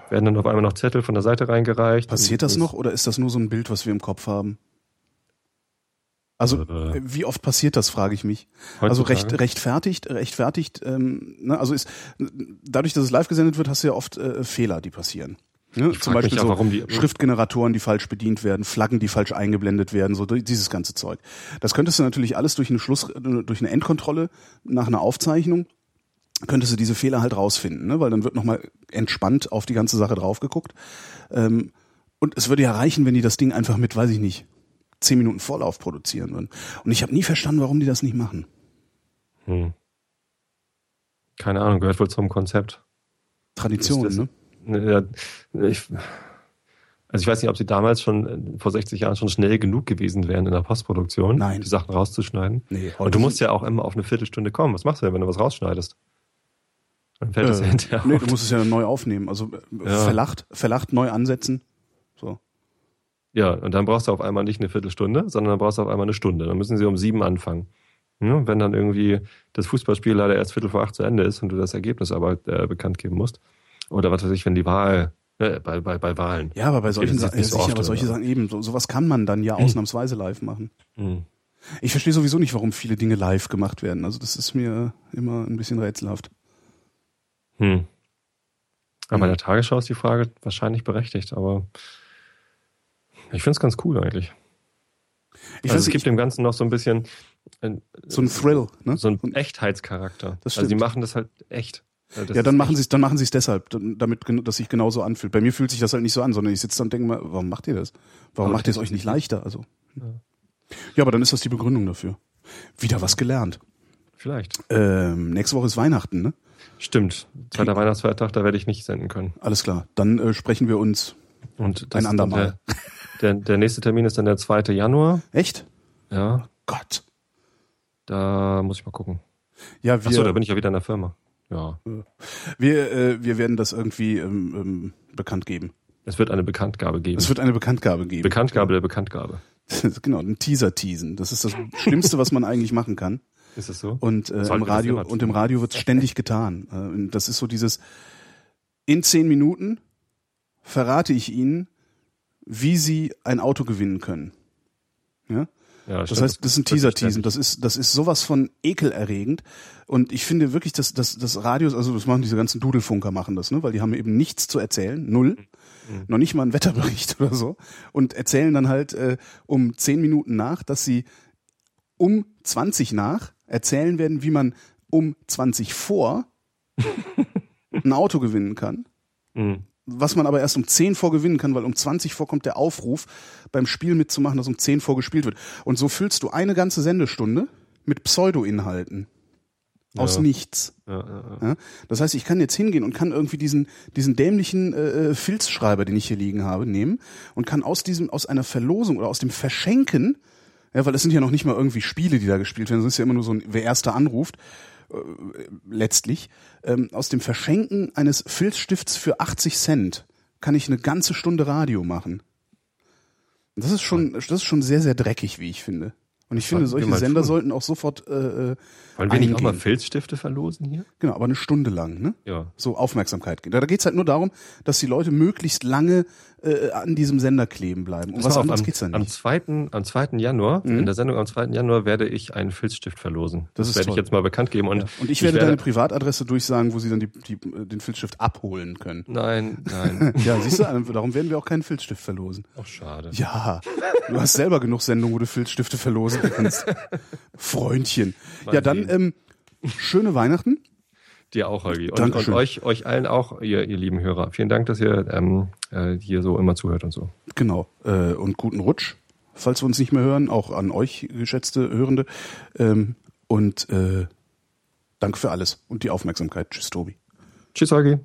werden dann auf einmal noch Zettel von der Seite reingereicht. Passiert das noch oder ist das nur so ein Bild, was wir im Kopf haben? Also Äh. wie oft passiert das, frage ich mich. Heutzutage? Also recht, rechtfertigt, rechtfertigt, ähm, ne, also ist dadurch, dass es live gesendet wird, hast du ja oft äh, Fehler, die passieren. Ne? Zum Beispiel auch, so warum die- Schriftgeneratoren, die falsch bedient werden, Flaggen, die falsch eingeblendet werden, so dieses ganze Zeug. Das könntest du natürlich alles durch eine Schluss, durch eine Endkontrolle nach einer Aufzeichnung könntest du diese Fehler halt rausfinden, ne? weil dann wird nochmal entspannt auf die ganze Sache drauf geguckt. Ähm, und es würde ja reichen, wenn die das Ding einfach mit, weiß ich nicht, zehn Minuten Vorlauf produzieren würden. Und ich habe nie verstanden, warum die das nicht machen. Hm. Keine Ahnung, gehört wohl zum Konzept. Tradition, das- ne? Ja, ich, Also ich weiß nicht, ob sie damals schon äh, vor 60 Jahren schon schnell genug gewesen wären in der Postproduktion, Nein. die Sachen rauszuschneiden. Nee, Und du musst ja auch immer auf eine Viertelstunde kommen. Was machst du denn, wenn du was rausschneidest? Dann fällt das ja äh, hinterher nee, auf. du musst es ja neu aufnehmen. Also äh, Ja. verlacht, verlacht neu ansetzen. So. Ja, und dann brauchst du auf einmal nicht eine Viertelstunde, sondern dann brauchst du auf einmal eine Stunde. Dann müssen sie um sieben anfangen. Ja, wenn dann irgendwie das Fußballspiel leider erst Viertel vor acht zu Ende ist und du das Ergebnis aber äh, bekannt geben musst. Oder was weiß ich, wenn die Wahl, äh, bei, bei, bei Wahlen. Ja, aber bei solchen Sachen, so aber solche? Sachen eben, so, sowas kann man dann ja ausnahmsweise live machen. Hm. Ich verstehe sowieso nicht, warum viele Dinge live gemacht werden. Also das ist mir immer ein bisschen rätselhaft. Hm. Aber bei Hm. der Tagesschau ist die Frage wahrscheinlich berechtigt, aber ich finde es ganz cool eigentlich. Ich also weiß es gibt dem Ganzen noch so ein bisschen äh, so ein Thrill, ne? so einen Echtheitscharakter. Das also die stimmt. machen das halt echt. Also das ja, dann machen sie es, dann machen sie es deshalb, damit gen- das sich genauso anfühlt. Bei mir fühlt sich das halt nicht so an, sondern ich sitze da und denke mal, warum macht ihr das? Warum Aber macht ihr es euch nicht leichter? Also Ja. ja, aber dann ist das die Begründung dafür. Wieder was gelernt. Vielleicht. Ähm, nächste Woche ist Weihnachten, ne? Stimmt. Zweiter Weihnachtsfeiertag, da werde ich nicht senden können. Alles klar. Dann äh, sprechen wir uns. Und Ein ist dann andermal. Der, der, der nächste Termin ist dann der 2. Januar. Echt? Ja, Gott. da muss ich mal gucken. Ja, Achso, da wir, bin ich ja wieder in der Firma. Ja. wir, äh, wir werden das irgendwie ähm, ähm, bekannt geben. Es wird eine Bekanntgabe geben. Es wird eine Bekanntgabe geben. Bekanntgabe der Bekanntgabe. genau, ein Teaser teasen. Das ist das Schlimmste, was man eigentlich machen kann. Ist es so? Und äh, im das Radio und im Radio wird ständig getan. Äh, das ist so dieses in zehn Minuten verrate ich Ihnen, wie Sie ein Auto gewinnen können. Ja? Ja, Das stimmt, heißt, das ist ein wird Teaser nicht teasen. Das ist das ist sowas von ekelerregend. Und ich finde wirklich, dass dass das Radios, also das machen diese ganzen Dudelfunker machen das, ne, weil die haben eben nichts zu erzählen, null, Mhm. noch nicht mal einen Wetterbericht oder so und erzählen dann halt äh, um zehn Minuten nach, dass sie um 20 nach erzählen werden, wie man um 20 vor ein Auto gewinnen kann Mhm. was man aber erst um 10 vor gewinnen kann, weil um 20 vor kommt der Aufruf, beim Spiel mitzumachen, das um 10 vor gespielt wird. Und so füllst du eine ganze Sendestunde mit Pseudo-Inhalten. Aus Ja. nichts. Ja, ja? Das heißt, ich kann jetzt hingehen und kann irgendwie diesen, diesen dämlichen äh, Filzschreiber, den ich hier liegen habe, nehmen und kann aus diesem, aus einer Verlosung oder aus dem Verschenken, ja, weil es sind ja noch nicht mal irgendwie Spiele, die da gespielt werden, es ist ja immer nur so ein, wer erster anruft, äh, letztlich, ähm, aus dem Verschenken eines Filzstifts für 80 Cent kann ich eine ganze Stunde Radio machen. Und das ist schon, das ist schon sehr, sehr dreckig, wie ich finde. Und ich finde, solche Sender tun. sollten auch sofort äh, äh, Wollen wir nicht auch mal eingehen. Filzstifte verlosen hier? Genau, aber eine Stunde lang, ne? Ja. So Aufmerksamkeit geht. Da geht's halt nur darum, dass die Leute möglichst lange äh, an diesem Sender kleben bleiben. Um was auf, anderes am, geht's dann am nicht. 2. Am 2. Januar, Mhm. in der Sendung am 2. Januar werde ich einen Filzstift verlosen. Das Das, werde toll. ich jetzt mal bekannt geben. Und, Ja. Und ich werde werde deine Privatadresse durchsagen, wo sie dann die, die, äh, den Filzstift abholen können. Nein, nein. Ja, siehst du, darum werden wir auch keinen Filzstift verlosen. Ach, schade. Ja, du hast selber genug Sendungen, wo du Filzstifte verlosen kannst. Freundchen. Ja, dann ähm, schöne Weihnachten. Dir auch, Holgi. Und, und euch, euch allen auch, ihr, ihr lieben Hörer. Vielen Dank, dass ihr ähm, äh, hier so immer zuhört und so. Genau. Äh, und guten Rutsch, falls wir uns nicht mehr hören. Auch an euch, geschätzte Hörende. Ähm, und äh, danke für alles und die Aufmerksamkeit. Tschüss, Tobi. Tschüss, Holgi.